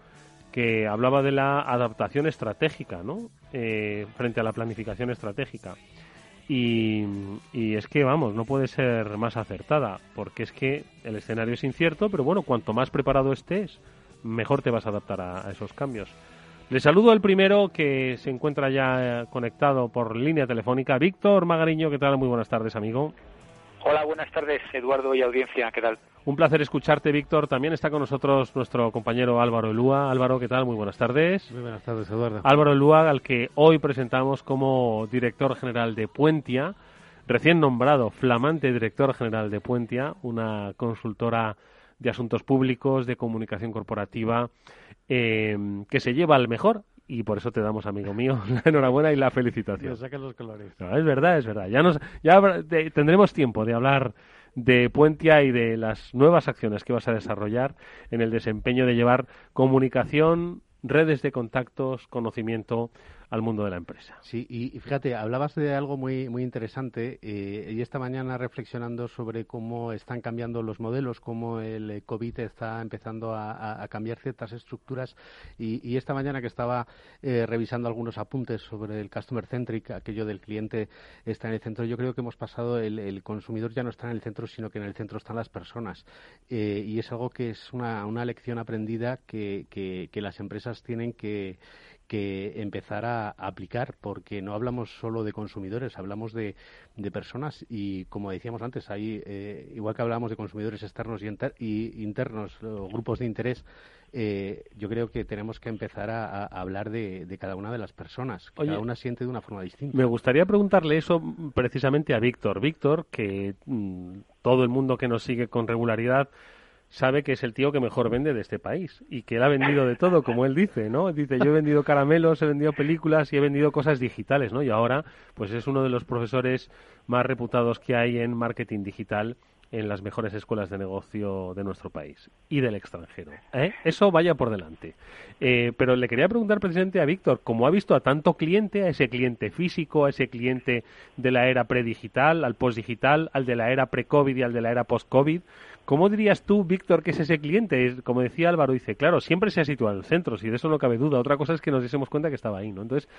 H: que hablaba de la adaptación estratégica, ¿no? Eh, frente a la planificación estratégica. Y, y, es que, vamos, no puede ser más acertada, porque es que el escenario es incierto, pero bueno, cuanto más preparado estés, mejor te vas a adaptar a, esos cambios. Le saludo al primero que se encuentra ya conectado por línea telefónica, Víctor Magariño. ¿Qué tal? Muy buenas tardes, amigo.
J: Hola, buenas tardes, Eduardo y audiencia. ¿Qué tal?
H: Un placer escucharte, Víctor. También está con nosotros nuestro compañero Álvaro Elúa. Álvaro, ¿qué tal? Muy buenas tardes.
K: Muy buenas tardes, Eduardo.
H: Álvaro Elúa, al que hoy presentamos como director general de Puentia, recién nombrado flamante director general de Puentia, una consultora de asuntos públicos, de comunicación corporativa, eh, que se lleva al mejor y por eso te damos, amigo mío, la enhorabuena y la felicitación.
K: Sacan los colores.
H: No, es verdad, es verdad. Ya, nos, ya de, tendremos tiempo de hablar de Puentia y de las nuevas acciones que vas a desarrollar en el desempeño de llevar comunicación, redes de contactos, conocimiento al mundo de la empresa.
K: Sí, y, y fíjate, hablabas de algo muy, muy interesante eh, y esta mañana reflexionando sobre cómo están cambiando los modelos, cómo el eh, COVID está empezando a, a, cambiar ciertas estructuras y, y, esta mañana que estaba eh, revisando algunos apuntes sobre el customer centric, aquello del cliente está en el centro, yo creo que hemos pasado, el, el consumidor ya no está en el centro, sino que en el centro están las personas eh, y es algo que es una, una lección aprendida que, que, que las empresas tienen que que empezar a, aplicar, porque no hablamos solo de consumidores, hablamos de, de personas y, como decíamos antes, hay, eh, igual que hablamos de consumidores externos y, inter y internos, o grupos de interés, eh, yo creo que tenemos que empezar a, a hablar de, de, cada una de las personas, que
H: Oye,
K: cada una siente de una forma distinta.
H: Me gustaría preguntarle eso precisamente a Víctor. Víctor, que mmm, todo el mundo que nos sigue con regularidad sabe que es el tío que mejor vende de este país y que él ha vendido de todo, como él dice, ¿no? Dice, yo he vendido caramelos, he vendido películas y he vendido cosas digitales, ¿no? Y ahora, pues es uno de los profesores más reputados que hay en marketing digital en las mejores escuelas de negocio de nuestro país y del extranjero. ¿eh? Eso vaya por delante. Eh, pero le quería preguntar precisamente a Víctor, como ha visto a tanto cliente, a ese cliente físico, a ese cliente de la era predigital, al postdigital, al de la era pre-COVID y al de la era post-COVID, ¿Cómo dirías tú, Víctor, que es ese cliente? Como decía Álvaro, dice, claro, siempre se ha situado en el centro, si de eso no cabe duda. Otra cosa es que nos diésemos cuenta que estaba ahí, ¿no? Entonces,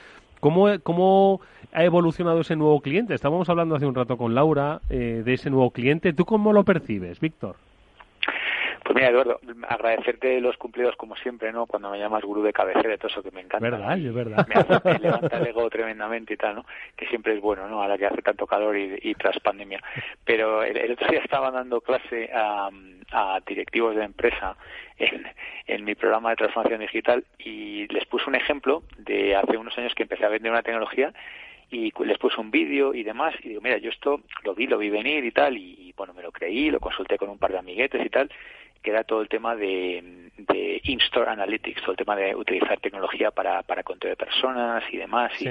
H: ¿cómo, cómo ha evolucionado ese nuevo cliente? Estábamos hablando hace un rato con Laura eh, de ese nuevo cliente. ¿Tú cómo lo percibes, Víctor?
J: Pues mira, Eduardo, agradecerte los cumplidos como siempre, ¿no? Cuando me llamas gurú de cabecera y todo eso que me encanta.
H: Verdad, es verdad.
J: Me, hace, me levanta el ego tremendamente y tal, ¿no? Que siempre es bueno, ¿no? Ahora que hace tanto calor y, y tras pandemia. Pero el, el, otro día estaba dando clase a, a directivos de empresa en, en mi programa de transformación digital y les puse un ejemplo de hace unos años que empecé a vender una tecnología y les puse un vídeo y demás y digo, mira, yo esto lo vi, lo vi venir y tal y, y bueno, me lo creí, lo consulté con un par de amiguetes y tal que era todo el tema de, de in-store analytics, todo el tema de utilizar tecnología para, para control de personas y demás. Y, sí.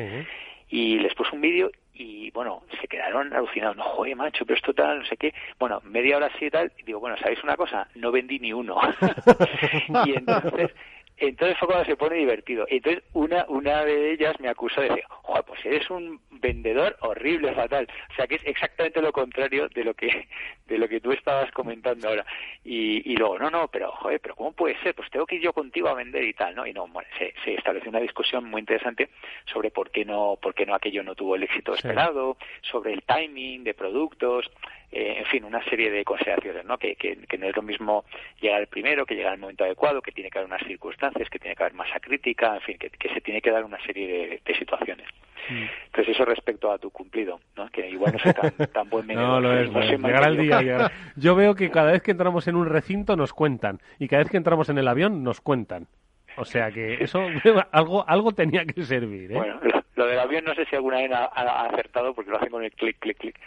J: y les puse un vídeo y bueno, se quedaron alucinados, no, joder, macho, pero esto tal, no sé qué. Bueno, media hora así y tal, y digo, bueno, ¿sabéis una cosa? No vendí ni uno. y entonces entonces fue cuando se pone divertido. Entonces una una de ellas me acusó de decir, joder, pues eres un vendedor horrible, fatal. O sea que es exactamente lo contrario de lo que de lo que tú estabas comentando ahora. Y, y luego, no, no, pero joder, pero ¿cómo puede ser? Pues tengo que ir yo contigo a vender y tal, ¿no? Y no, bueno, se, se estableció una discusión muy interesante sobre por qué no, por qué no aquello no tuvo el éxito esperado, sobre el timing de productos, eh, en fin, una serie de consideraciones, ¿no? Que, que, que no es lo mismo llegar al primero, que llegar al momento adecuado, que tiene que haber unas circunstancias, que tiene que haber masa crítica, en fin, que, que se tiene que dar una serie de, de situaciones. Mm. Entonces eso respecto a tu cumplido, ¿no? Que igual no soy tan, tan buen
H: no, lo es, no llegar al día. Llegar. Yo veo que cada vez que entramos en un recinto nos cuentan y cada vez que entramos en el avión nos cuentan. O sea que eso algo algo tenía que servir. ¿eh?
J: Bueno, lo, lo del avión no sé si alguna vez ha, ha acertado porque lo hacen con el clic, clic, clic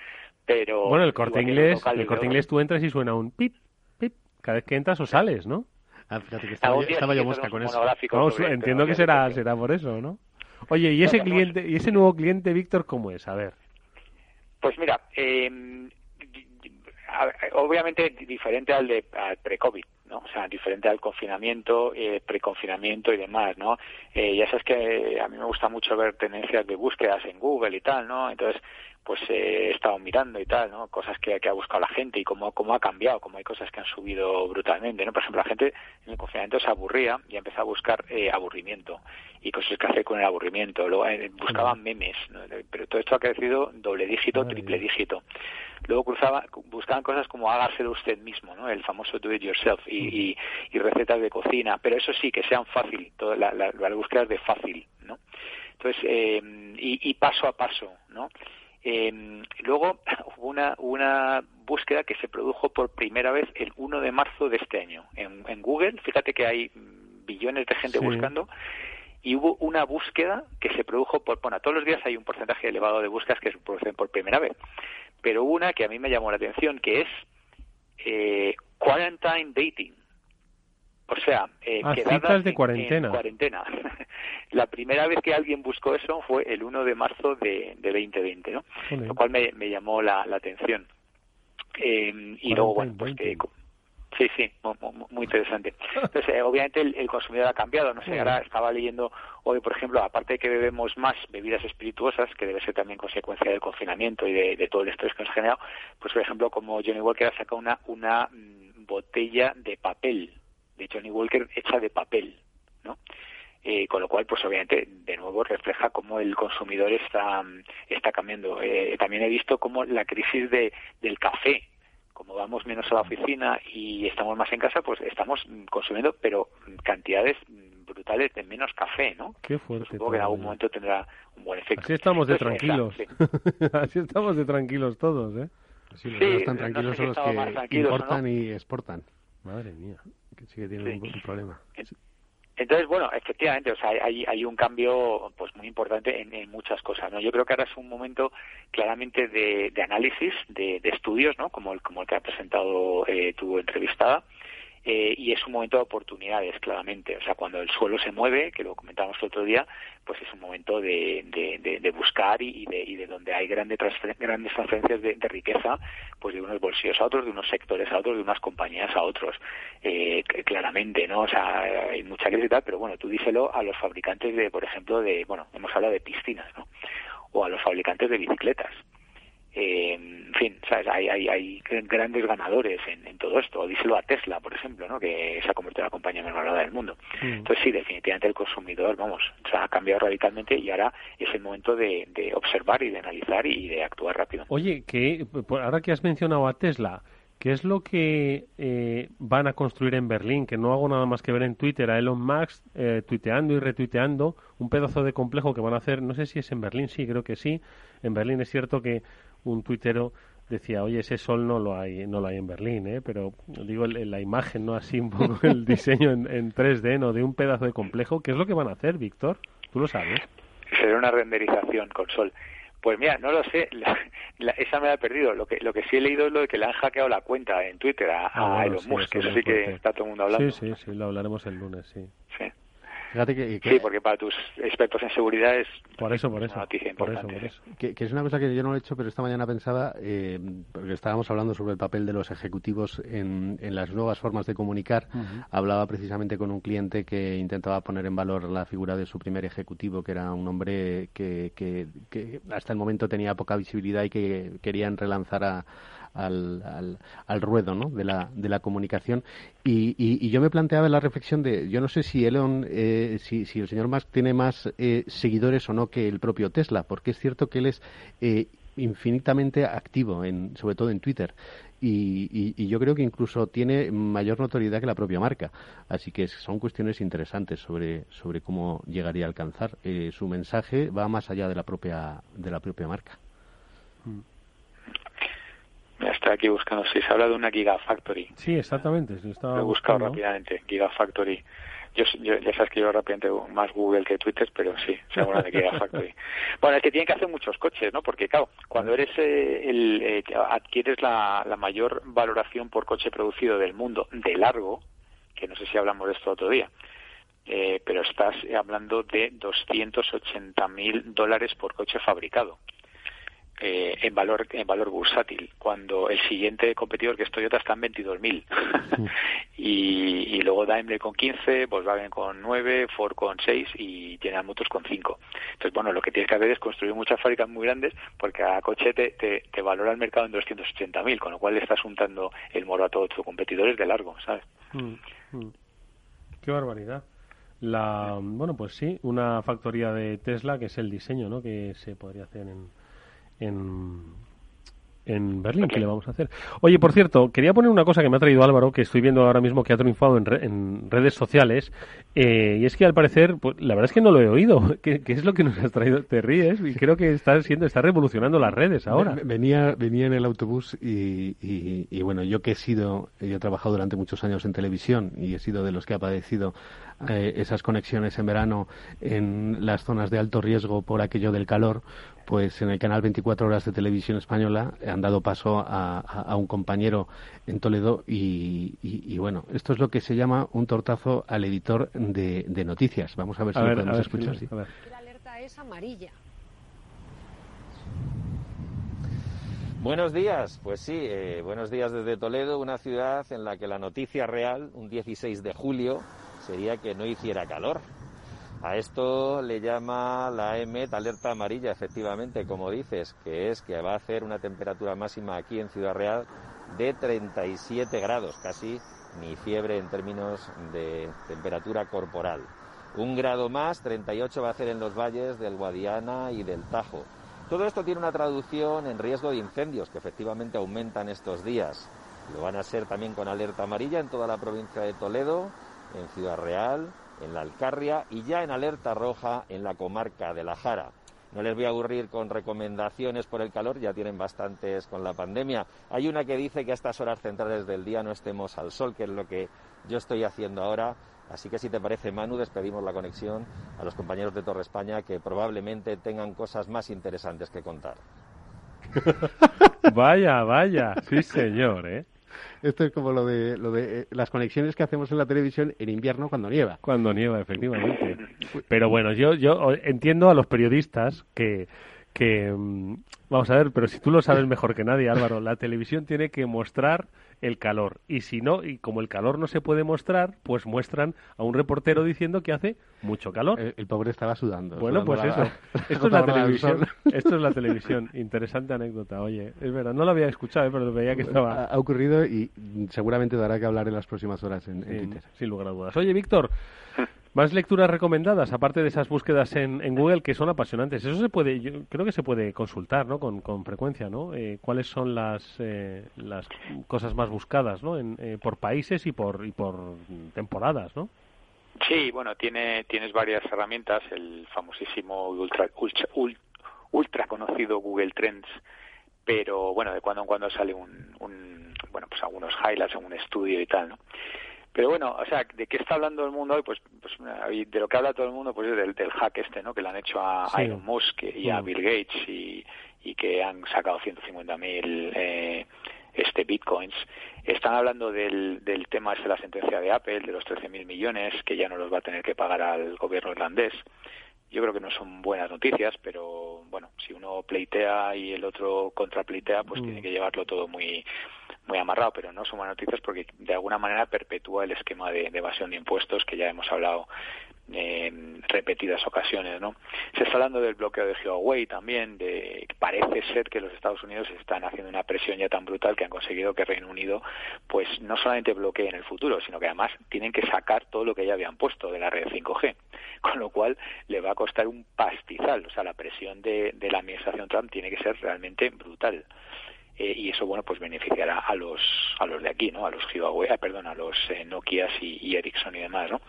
J: pero
H: bueno el corte inglés el corte inglés tú entras y suena un pip pip cada vez que entras o sales no
K: Ah, fíjate que estaba, yo- estaba yo mosca con eso.
H: Vamos, entiendo que será, será por eso, ¿no? Oye, ¿y ese cliente, y ese nuevo cliente, Víctor, cómo es? A ver.
J: Pues mira, eh, obviamente diferente al de al pre-COVID, ¿no? O sea, diferente al confinamiento, eh, preconfinamiento y demás, ¿no? Eh, ya sabes que a mí me gusta mucho ver tendencias de búsquedas en Google y tal, ¿no? Entonces, pues eh, he estado mirando y tal, ¿no? Cosas que, que ha buscado la gente y cómo, cómo ha cambiado, cómo hay cosas que han subido brutalmente, ¿no? Por ejemplo, la gente en el confinamiento se aburría y empezó a buscar eh, aburrimiento y cosas que hacer con el aburrimiento. Luego eh, buscaban memes, ¿no? Pero todo esto ha crecido doble dígito, triple dígito. Luego cruzaba, buscaban cosas como hágaselo usted mismo, ¿no? El famoso do it yourself y, y, y recetas de cocina, pero eso sí, que sean fácil, toda la, la, la búsqueda de fácil, ¿no? Entonces, eh, y, y paso a paso, ¿no? Eh, luego hubo una, una búsqueda que se produjo por primera vez el 1 de marzo de este año en, en Google. Fíjate que hay billones de gente
H: Sí.
J: buscando y hubo una búsqueda que se produjo por, bueno, todos los días hay un porcentaje elevado de búsquedas que se producen por primera vez, pero una que a mí me llamó la atención que es eh, quarantine dating. O sea, eh,
H: Ah,
J: quedadas
H: de
J: en-
H: cuarentena.
J: en cuarentena. la primera vez que alguien buscó eso fue el 1 de marzo de, de 2020, ¿no?
H: Joder.
J: Lo cual me, me llamó la, la atención. Eh, y luego, bueno, pues que... Sí, sí, mu- mu- muy interesante. Entonces, eh, obviamente el, el consumidor ha cambiado, no sé, ahora estaba leyendo hoy, por ejemplo, aparte de que bebemos más bebidas espirituosas, que debe ser también consecuencia del confinamiento y de, de todo el estrés que nos ha generado, pues por ejemplo, como Johnny Walker ha sacado una, una mm, botella de papel, de Johnny Walker hecha de papel, ¿no? Eh, con lo cual, pues obviamente, de nuevo refleja cómo el consumidor está, está cambiando. Eh, también he visto cómo la crisis de, del café, como vamos menos a la oficina y estamos más en casa, pues estamos consumiendo, pero cantidades brutales de menos café, ¿no?
H: Qué fuerte.
J: Supongo que en algún momento tendrá un buen efecto.
H: Así estamos de
J: Entonces,
H: tranquilos.
J: está-
H: Así estamos de tranquilos todos, ¿eh?
K: Sí, los
J: Sí,
K: están
J: no
K: tranquilos
J: sé
K: son los que importan
J: no.
K: y exportan.
H: Madre mía.
K: Que sí que tienen un, un problema.
J: Entonces, bueno, efectivamente, o sea, hay, hay un cambio pues muy importante en, en muchas cosas, ¿no? Yo creo que ahora es un momento claramente de, de análisis, de, de estudios, ¿no? Como el, como el que ha presentado eh, tu entrevistada, eh, y es un momento de oportunidades, claramente. O sea, cuando el suelo se mueve, que lo comentábamos el otro día, pues es un momento de, de, de- de buscar y, de, y de donde hay grandes, grandes transferencias de, riqueza, pues de unos bolsillos a otros, de unos sectores a otros, de unas compañías a otros, eh, claramente, ¿no? O sea, hay mucha crisis y tal, pero bueno, tú díselo a los fabricantes de, por ejemplo, de, bueno, hemos hablado de piscinas, ¿no? O a los fabricantes de bicicletas. Eh, en fin, ¿sabes? Hay, hay, hay grandes ganadores en, en todo esto. Díselo a Tesla, por ejemplo, ¿no? que se ha convertido en la compañía más valorada del mundo. Entonces sí, definitivamente el consumidor, vamos, se ha cambiado radicalmente y ahora es el momento de, de observar y de analizar y de actuar rápido.
H: Oye, que ahora que has mencionado a Tesla, ¿qué es lo que eh, van a construir en Berlín? Que no hago nada más que ver en Twitter a Elon Musk eh, tuiteando y retuiteando un pedazo de complejo que van a hacer, no sé si es en Berlín, sí, creo que sí. En Berlín es cierto que un tuitero decía, oye, ese sol no lo hay, no lo hay en Berlín, ¿eh? pero digo el- la imagen, no así un poco el diseño en, en 3D, ¿no? De un pedazo de complejo. ¿Qué es lo que van a hacer, Víctor? ¿Tú lo sabes?
J: Será una renderización con sol. Pues mira, no lo sé, la- la- esa me la he perdido. Lo que, lo que sí he leído es lo de que le han hackeado la cuenta en Twitter a, a
H: Ah, bueno,
J: Elon
H: sí,
J: Musk,
H: eso
J: eso
H: es
J: sí que está todo el mundo hablando.
H: Sí, sí, sí, lo hablaremos el lunes, sí.
J: Sí.
K: Fíjate que, que-
J: Sí, porque para tus expertos en seguridad es
H: Por eso, por
J: una
H: eso. Por eso, por eso.
K: Que, que es una cosa que yo no he hecho, pero esta mañana pensaba, eh, porque estábamos hablando sobre el papel de los ejecutivos en, en las nuevas formas de comunicar. Hablaba precisamente con un cliente que intentaba poner en valor la figura de su primer ejecutivo, que era un hombre que, que- que hasta el momento tenía poca visibilidad y que querían relanzar a- al, al, al ruedo ¿no? de, la, de la comunicación. Y, y- yo me planteaba la reflexión de, yo no sé si Elon, eh, si, si el señor Musk tiene más eh, seguidores o no que el propio Tesla, porque es cierto que él es eh, infinitamente activo, en, sobre todo en Twitter. Y, y- y yo creo que incluso tiene mayor notoriedad que la propia marca. Así que son cuestiones interesantes sobre, sobre cómo llegaría a alcanzar. Eh, su mensaje va más allá de la propia, de la propia marca.
J: Estoy aquí buscando, si se habla de una Gigafactory.
H: Sí, exactamente. sí, estaba
J: Lo he buscado
H: buscando.
J: rápidamente, Gigafactory. Yo, yo- ya sabes que yo rápidamente más Google que Twitter, pero sí, se habla de Gigafactory. bueno, es que tienen que hacer muchos coches, ¿no? Porque, claro, cuando eres eh, el, eh, adquieres la, la mayor valoración por coche producido del mundo de largo, que no sé si hablamos de esto otro día, eh, pero estás hablando de 280 mil dólares por coche fabricado. Eh, en valor en valor bursátil cuando el siguiente competidor que es Toyota está en 22.000 y, y luego Daimler con 15 Volkswagen con 9 Ford con 6 y General Motors con 5 entonces bueno lo que tienes que hacer es construir muchas fábricas muy grandes porque a coche te, te, valora el mercado en 280.000 con lo cual le estás untando el moro a todos tus competidores de largo ¿sabes? Mm,
H: mm. qué barbaridad la bueno pues sí una factoría de Tesla que es el diseño ¿no? que se podría hacer en en, en Berlín, ¿qué le vamos a hacer? Oye, por cierto, quería poner una cosa que me ha traído Álvaro, que estoy viendo ahora mismo que ha triunfado en, en redes sociales, eh, y es que al parecer, pues, la verdad es que no lo he oído. ¿Qué, es lo que nos has traído? Te ríes, y creo que está siendo, está revolucionando las redes ahora.
K: Venía, venía en el autobús y, y, bueno, yo que he sido, yo he trabajado durante muchos años en televisión y he sido de los que ha padecido eh, esas conexiones en verano en las zonas de alto riesgo por aquello del calor, pues en el canal 24 Horas de Televisión Española han dado paso a, un compañero en Toledo y, bueno, esto es lo que se llama un tortazo al editor de, noticias. Vamos a ver si lo podemos escuchar.
L: La alerta es amarilla.
M: Buenos días, pues sí, eh, buenos días desde Toledo, una ciudad en la que la noticia real, un 16 de julio, sería que no hiciera calor. A esto le llama la EMET alerta amarilla, efectivamente, como dices, que es que va a hacer una temperatura máxima aquí en Ciudad Real de 37 grados, casi ni fiebre en términos de temperatura corporal. Un grado más, 38 va a hacer en los valles del Guadiana y del Tajo. Todo esto tiene una traducción en riesgo de incendios, que efectivamente aumentan estos días. Lo van a ser también con alerta amarilla en toda la provincia de Toledo, en Ciudad Real, en la Alcarria y ya en alerta roja en la comarca de La Jara. No les voy a aburrir con recomendaciones por el calor, ya tienen bastantes con la pandemia. Hay una que dice que a estas horas centrales del día no estemos al sol, que es lo que yo estoy haciendo ahora. Así que si te parece, Manu, despedimos la conexión a los compañeros de Torre España que probablemente tengan cosas más interesantes que contar.
H: vaya, vaya, sí señor, ¿eh?
K: Esto es como lo de, lo de eh, las conexiones que hacemos en la televisión en invierno cuando nieva.
H: Cuando nieva, efectivamente. Pero bueno, yo, yo entiendo a los periodistas que, que... Mm, vamos a ver, pero si tú lo sabes mejor que nadie, Álvaro, la televisión tiene que mostrar el calor. Y si no, y como el calor no se puede mostrar, pues muestran a un reportero diciendo que hace mucho calor.
K: El, pobre estaba sudando.
H: Bueno, pues eso. Esto es la televisión. Esto es la televisión. Interesante anécdota. Oye, es verdad, no lo había escuchado, ¿eh? pero veía que estaba.
K: Ha, ocurrido y seguramente dará que hablar en las próximas horas en, Twitter.
H: Sin lugar a dudas. Oye, Víctor. Más lecturas recomendadas, aparte de esas búsquedas en, Google que son apasionantes. Eso se puede, yo creo que se puede consultar, ¿no? Con, frecuencia, ¿no? Eh, ¿Cuáles son las, eh, las cosas más buscadas, ¿no? En, eh, por países y por y por temporadas, ¿no?
J: Sí, bueno, tiene tienes varias herramientas, el famosísimo ultra ultra, ultra conocido Google Trends, pero bueno, de cuando en cuando sale un, un bueno, pues algunos highlights, un estudio y tal, ¿no? Pero bueno, o sea, ¿de qué está hablando el mundo hoy? Pues, pues de lo que habla todo el mundo, pues del, del hack este, ¿no? Que le han hecho a Elon Musk y a mm. Bill Gates y, y que han sacado 150.000 eh, este bitcoins. Están hablando del, del tema de la sentencia de Apple, de los 13.000 millones que ya no los va a tener que pagar al gobierno irlandés. Yo creo que no son buenas noticias, pero bueno, si uno pleitea y el otro contrapleitea, pues mm. tiene que llevarlo todo muy muy amarrado, pero no buenas noticias porque de alguna manera perpetúa el esquema de, evasión de impuestos que ya hemos hablado en repetidas ocasiones, ¿no? Se está hablando del bloqueo de Huawei también, de parece ser que los Estados Unidos están haciendo una presión ya tan brutal que han conseguido que Reino Unido, pues no solamente bloquee en el futuro, sino que además tienen que sacar todo lo que ya habían puesto de la red 5G, con lo cual le va a costar un pastizal, o sea, la presión de la administración Trump tiene que ser realmente brutal. Eh, y eso bueno pues beneficiará a los a los de aquí no a los Huawei ah, perdón a los eh, Nokia y, Ericsson y demás no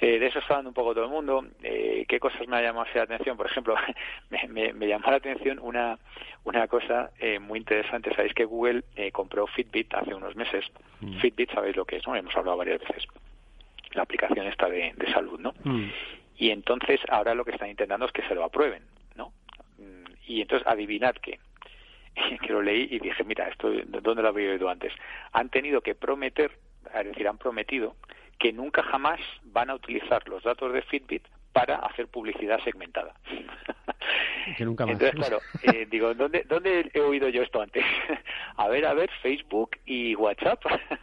J: eh, de eso está hablando un poco todo el mundo. Qué cosas me ha llamado la atención por ejemplo me, me, llamó la atención una una cosa muy interesante. Sabéis que Google compró Fitbit hace unos meses mm. Fitbit sabéis lo que es no hemos hablado varias veces. La aplicación está de, salud no mm. y entonces ahora lo que están intentando es que se lo aprueben no mm, y entonces adivinad qué que lo leí y dije, mira, esto, ¿dónde lo había oído antes? Han tenido que prometer, es decir, han prometido que nunca jamás van a utilizar los datos de Fitbit para hacer publicidad segmentada.
K: Que nunca más.
J: Entonces, claro, eh, digo, ¿dónde, ¿dónde he oído yo esto antes? a ver, a ver, Facebook y WhatsApp,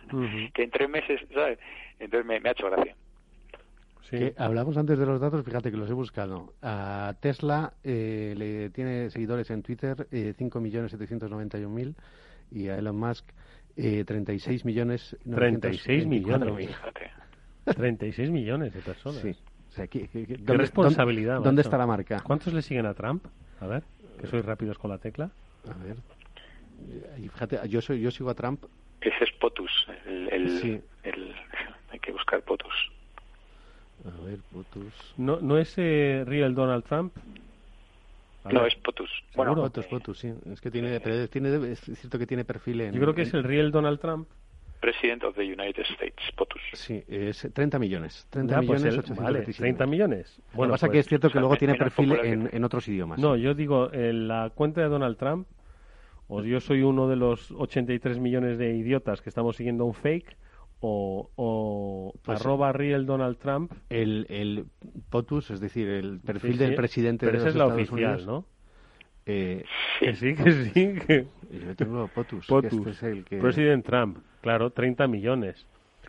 J: que en tres meses, ¿sabes? Entonces me, me ha hecho gracia.
K: Que hablamos antes de los datos, fíjate que los he buscado. A Tesla eh, le tiene seguidores en Twitter eh, 5.791.000 y a Elon Musk eh, 36 millones.
H: 36 millones.
K: 924.000.
H: Fíjate. 36 millones de personas.
K: Sí. O sea, ¿qué, qué- qué-
H: Qué
K: dónde-
H: responsabilidad.
K: ¿Dónde, dónde
H: macho.
K: está la marca?
H: ¿Cuántos le siguen a Trump? A ver, que sois rápidos con la tecla.
K: A ver. Y fíjate, yo, soy, yo sigo a Trump.
J: Ese es POTUS. El, el-
K: Sí.
J: el- hay que buscar POTUS.
K: A ver, Potus.
H: ¿No, no es eh, real Donald Trump?
J: No, es POTUS.
K: Bueno,
J: Bueno,
K: Potus, Potus, sí. Es que tiene, pero tiene, es cierto que tiene perfil en.
H: Yo creo que es el real Donald Trump.
J: President of the United States, POTUS.
K: Sí, es 30 millones. 30
H: Ya, pues
K: millones,
H: el-
K: 827.
H: vale, 30 millones.
K: Lo
H: Bueno,
K: que pasa
H: pues-
K: que es cierto que
H: o sea,
K: luego tiene perfil en, en otros idiomas.
H: No, yo digo, en la cuenta de Donald Trump, o yo soy uno de los 83 millones de idiotas que estamos siguiendo un fake, o, o
K: Pues,
H: arroba real Donald Trump.
K: El, el POTUS, es decir, el perfil
H: Sí,
K: del
H: sí,
K: presidente
H: pero
K: de
H: esa
K: los
H: es la
K: Estados
H: oficial,
K: Unidos,
H: ¿no?
K: Eh,
H: Que sí, que sí. Que...
K: Yo tengo POTUS. que
H: POTUS.
K: este es el que...
H: President Trump, claro, 30 millones.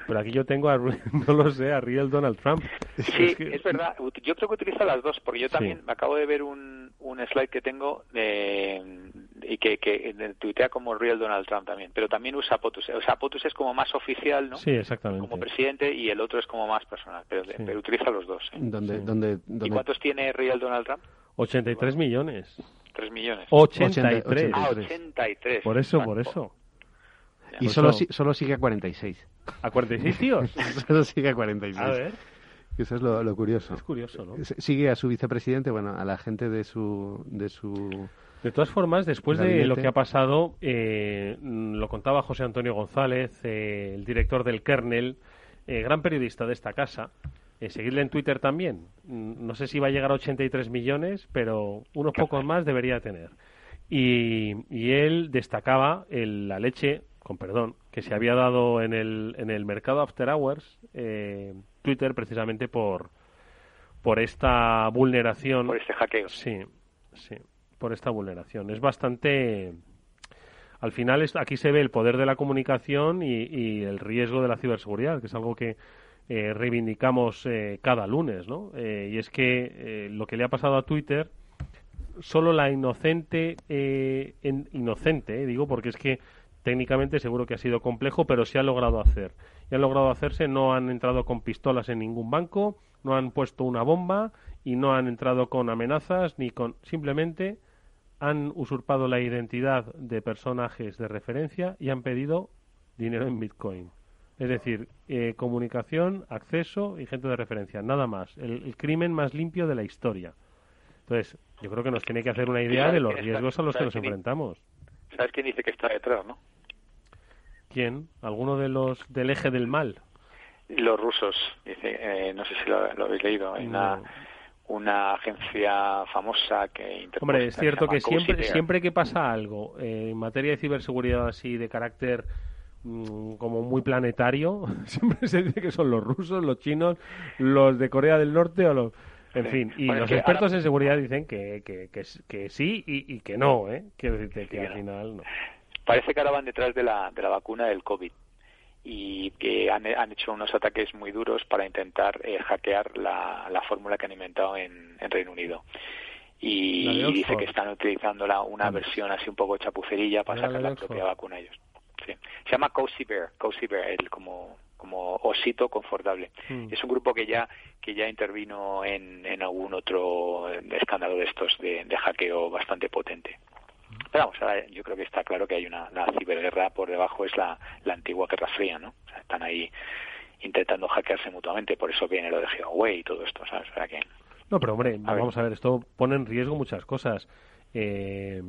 H: Pero aquí yo tengo, a, no lo sé, a real Donald Trump.
J: Sí,
H: Es que-
J: es verdad. Yo creo que utiliza las dos, porque yo
H: Sí.
J: también me acabo de ver un, un slide que tengo de, y que, que tuitea como Real Donald Trump también, pero también usa POTUS. O sea, POTUS es como más oficial, ¿no?
H: Sí, exactamente.
J: Como presidente y el otro es como más personal, pero, pero utiliza los dos. ¿eh?
K: Donde, donde,
J: ¿Y
K: donde...
J: cuántos tiene Real Donald Trump?
H: 83 millones.
J: Tres millones.
H: 83.
J: Ah, 83.
H: Por eso, por eso.
K: Y solo, solo sigue a 46.
H: ¿A 46 tíos?
K: solo sigue a 46.
H: A ver.
K: Eso es lo, lo curioso.
H: Es curioso, ¿no?
K: S- Sigue a su vicepresidente, bueno, a la gente de su... De su
H: De todas formas, después de lo que ha pasado, eh, lo contaba José Antonio González, eh, el director del Kernel, eh, gran periodista de esta casa. Eh, seguirle en Twitter también. Mm, No sé si va a llegar a 83 millones, pero unos pocos más debería tener. Y, y él destacaba el- la leche, con perdón, que se había dado en el, en el mercado After Hours, Twitter, precisamente por, por esta vulneración.
J: Por este hackeo.
H: Sí, sí, por esta vulneración. Es bastante. Al final, es, aquí se ve el poder de la comunicación y, y el riesgo de la ciberseguridad, que es algo que eh, reivindicamos eh, cada lunes, ¿no? Eh, y es que eh, lo que le ha pasado a Twitter, solo la inocente, eh, en- inocente, digo, porque es que técnicamente seguro que ha sido complejo, pero se ha logrado hacer. Y han logrado hacerse, no han entrado con pistolas en ningún banco, no han puesto una bomba y no han entrado con amenazas ni con simplemente han usurpado la identidad de personajes de referencia y han pedido dinero en Bitcoin. Es decir, eh, comunicación, acceso y gente de referencia, nada más. El, el crimen más limpio de la historia. Entonces, yo creo que nos tiene que hacer una idea de los
J: ¿Sabes
H: riesgos a los que nos enfrentamos.
J: ¿Sabes quién dice que está detrás, no?
H: ¿Quién? ¿Alguno de los del eje del mal?
J: Los rusos, dice, eh, no sé si lo, lo habéis leído, hay una, una agencia famosa que
H: Hombre, es cierto que siempre, siempre que pasa algo eh, en materia de ciberseguridad así de carácter mm, como muy planetario, siempre se dice que son los rusos, los chinos, los de Corea del Norte o los... En
J: Sí.
H: fin, y
J: Bueno,
H: los expertos
J: ahora-
H: en seguridad dicen que, que, que, sí y, y que no, ¿eh? Quiero decirte que al final no.
J: Parece que ahora van detrás de la, de la vacuna del COVID y que han, han hecho unos ataques muy duros para intentar eh, hackear la, la fórmula que han inventado en, en Reino Unido. Y dice que están utilizando la- una versión así un poco chapucerilla para
H: la
J: sacar la propia vacuna ellos. Sí. Se llama Cozy Bear, Cozy Bear, el como, como osito confortable.
H: Mm.
J: Es un grupo que ya que ya intervino en, en algún otro escándalo de estos de, de hackeo bastante potente. Pero vamos, ahora yo creo que está claro que hay una la ciberguerra por debajo es la, la antigua Guerra Fría, ¿no? O sea, están ahí intentando hackearse mutuamente, por eso viene lo de Huawei y todo esto, ¿sabes? O sea que
H: No, pero hombre,
J: A ver.
H: vamos a ver, esto pone en riesgo muchas cosas. Eh,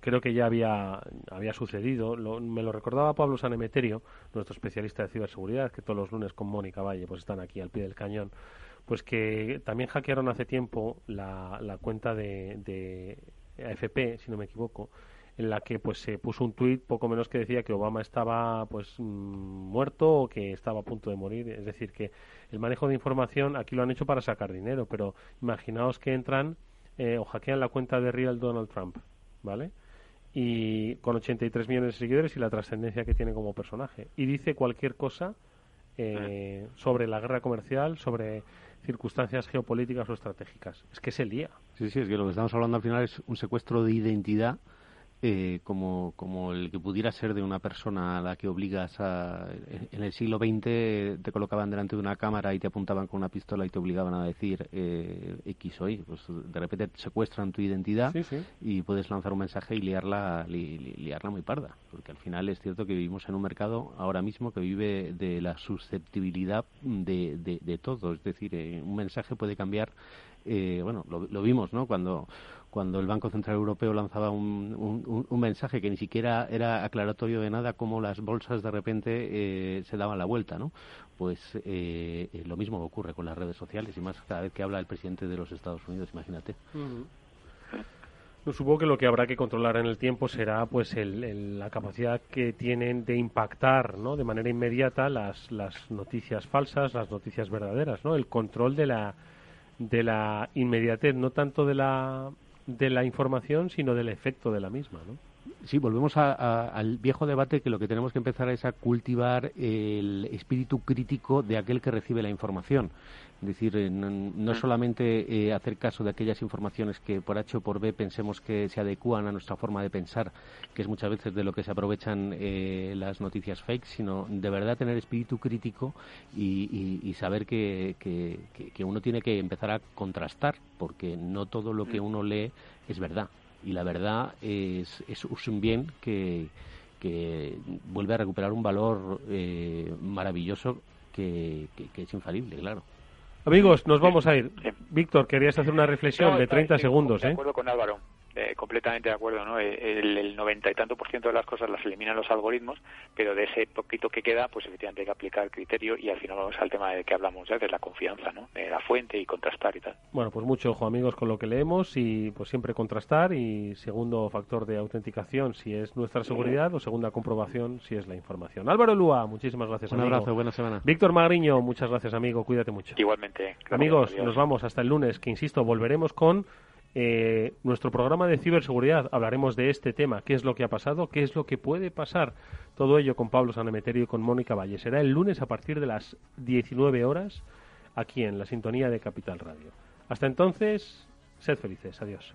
H: creo que ya había, había sucedido, lo- me lo recordaba Pablo Sanemeterio, nuestro especialista de ciberseguridad, que todos los lunes con Mónica Valle pues están aquí al pie del cañón, pues que también hackearon hace tiempo la, la cuenta de, de AFP, si no me equivoco, en la que pues se puso un tuit poco menos que decía que Obama estaba pues mm, muerto o que estaba a punto de morir. Es decir, que el manejo de información aquí lo han hecho para sacar dinero, pero imaginaos que entran eh, o hackean la cuenta de Real Donald Trump, ¿vale? Y con 83 millones de seguidores y la trascendencia que tiene como personaje. Y dice cualquier cosa eh, sobre la guerra comercial, sobre circunstancias geopolíticas o estratégicas. Es que es el día.
K: Sí, sí, es que lo que estamos hablando al final es un secuestro de identidad eh, como, como el que pudiera ser de una persona a la que obligas a... En el siglo XX te colocaban delante de una cámara y te apuntaban con una pistola y te obligaban a decir eh, X o Y. Pues de repente te secuestran tu identidad y puedes lanzar un mensaje y liarla, liarla muy parda. Porque al final es cierto que vivimos en un mercado ahora mismo que vive de la susceptibilidad de, de, de todo. Es decir, eh, un mensaje puede cambiar eh, bueno, lo, lo, vimos, ¿no? Cuando cuando el Banco Central Europeo lanzaba un, un, mensaje que ni siquiera era aclaratorio de nada, como las bolsas de repente eh, se daban la vuelta, ¿no? Pues eh, lo mismo ocurre con las redes sociales y más cada vez que habla el presidente de los Estados Unidos, imagínate.
H: supongo que lo que habrá que controlar en el tiempo será pues el, la capacidad que tienen de impactar ¿no? de manera inmediata las, las noticias falsas, las noticias verdaderas, ¿no? el control de la, de la inmediatez, no tanto de la de la información, sino del efecto de la misma, ¿no?
K: Sí, volvemos al viejo debate que lo que tenemos que empezar es a cultivar el espíritu crítico de aquel que recibe la información. Es decir, eh, no, solamente eh, hacer caso de aquellas informaciones que por H o por B pensemos que se adecúan a nuestra forma de pensar, que es muchas veces de lo que se aprovechan eh, las noticias fake, sino de verdad tener espíritu crítico y, saber que, que, uno tiene que empezar a contrastar, porque no todo lo que uno lee es verdad. Y la verdad es, es un bien que, que vuelve a recuperar un valor maravilloso que, es infalible, claro.
H: Amigos, nos vamos a ir. Víctor, querías hacer una reflexión de 30 segundos,
J: ¿eh? De acuerdo con Álvaro. Eh, completamente de acuerdo, ¿no? Eh, el, noventa y tanto por ciento de las cosas las eliminan los algoritmos, pero de ese poquito que queda, pues efectivamente hay que aplicar el criterio y al final vamos al tema de que hablamos ya, de la confianza, ¿no? De la fuente y contrastar y tal.
H: Bueno, pues mucho ojo, amigos, con lo que leemos y pues siempre contrastar y segundo factor de autenticación si es nuestra seguridad o segunda comprobación si es la información. Álvaro Lúa, muchísimas gracias,
K: Un abrazo, buena semana.
H: Víctor Magriño, muchas gracias, amigo, cuídate mucho.
J: Igualmente.
H: Amigos, nos vamos hasta el lunes, que insisto, volveremos con eh, nuestro programa de ciberseguridad hablaremos de este tema, qué es lo que ha pasado, qué es lo que puede pasar. Todo ello con Pablo Sanemeterio y con Mónica Valle. Será el lunes a partir de las 19 horas aquí en la sintonía de Capital Radio. Hasta entonces, sed felices. Adiós.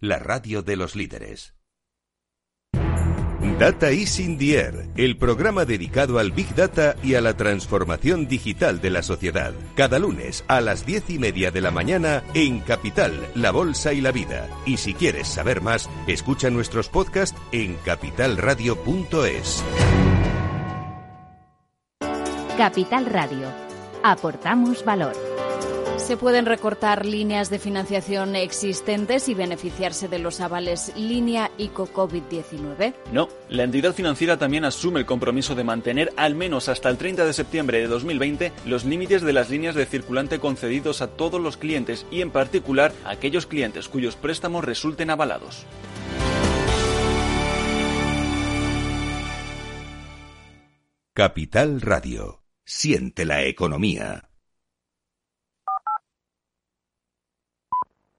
E: la radio de los líderes. Data is in the air, el programa dedicado al Big Data y a la transformación digital de la sociedad. Cada lunes a las diez y media de la mañana en Capital, La Bolsa y la Vida. Y si quieres saber más, escucha nuestros podcasts en capitalradio.es.
N: Capital Radio. Aportamos valor.
O: Se pueden recortar líneas de financiación existentes y beneficiarse de los avales Línea ICO COVID-19.
P: No, la entidad financiera también asume el compromiso de mantener al menos hasta el 30 de septiembre de 2020 los límites de las líneas de circulante concedidos a todos los clientes y en particular a aquellos clientes cuyos préstamos resulten avalados.
E: Capital Radio. Siente la economía.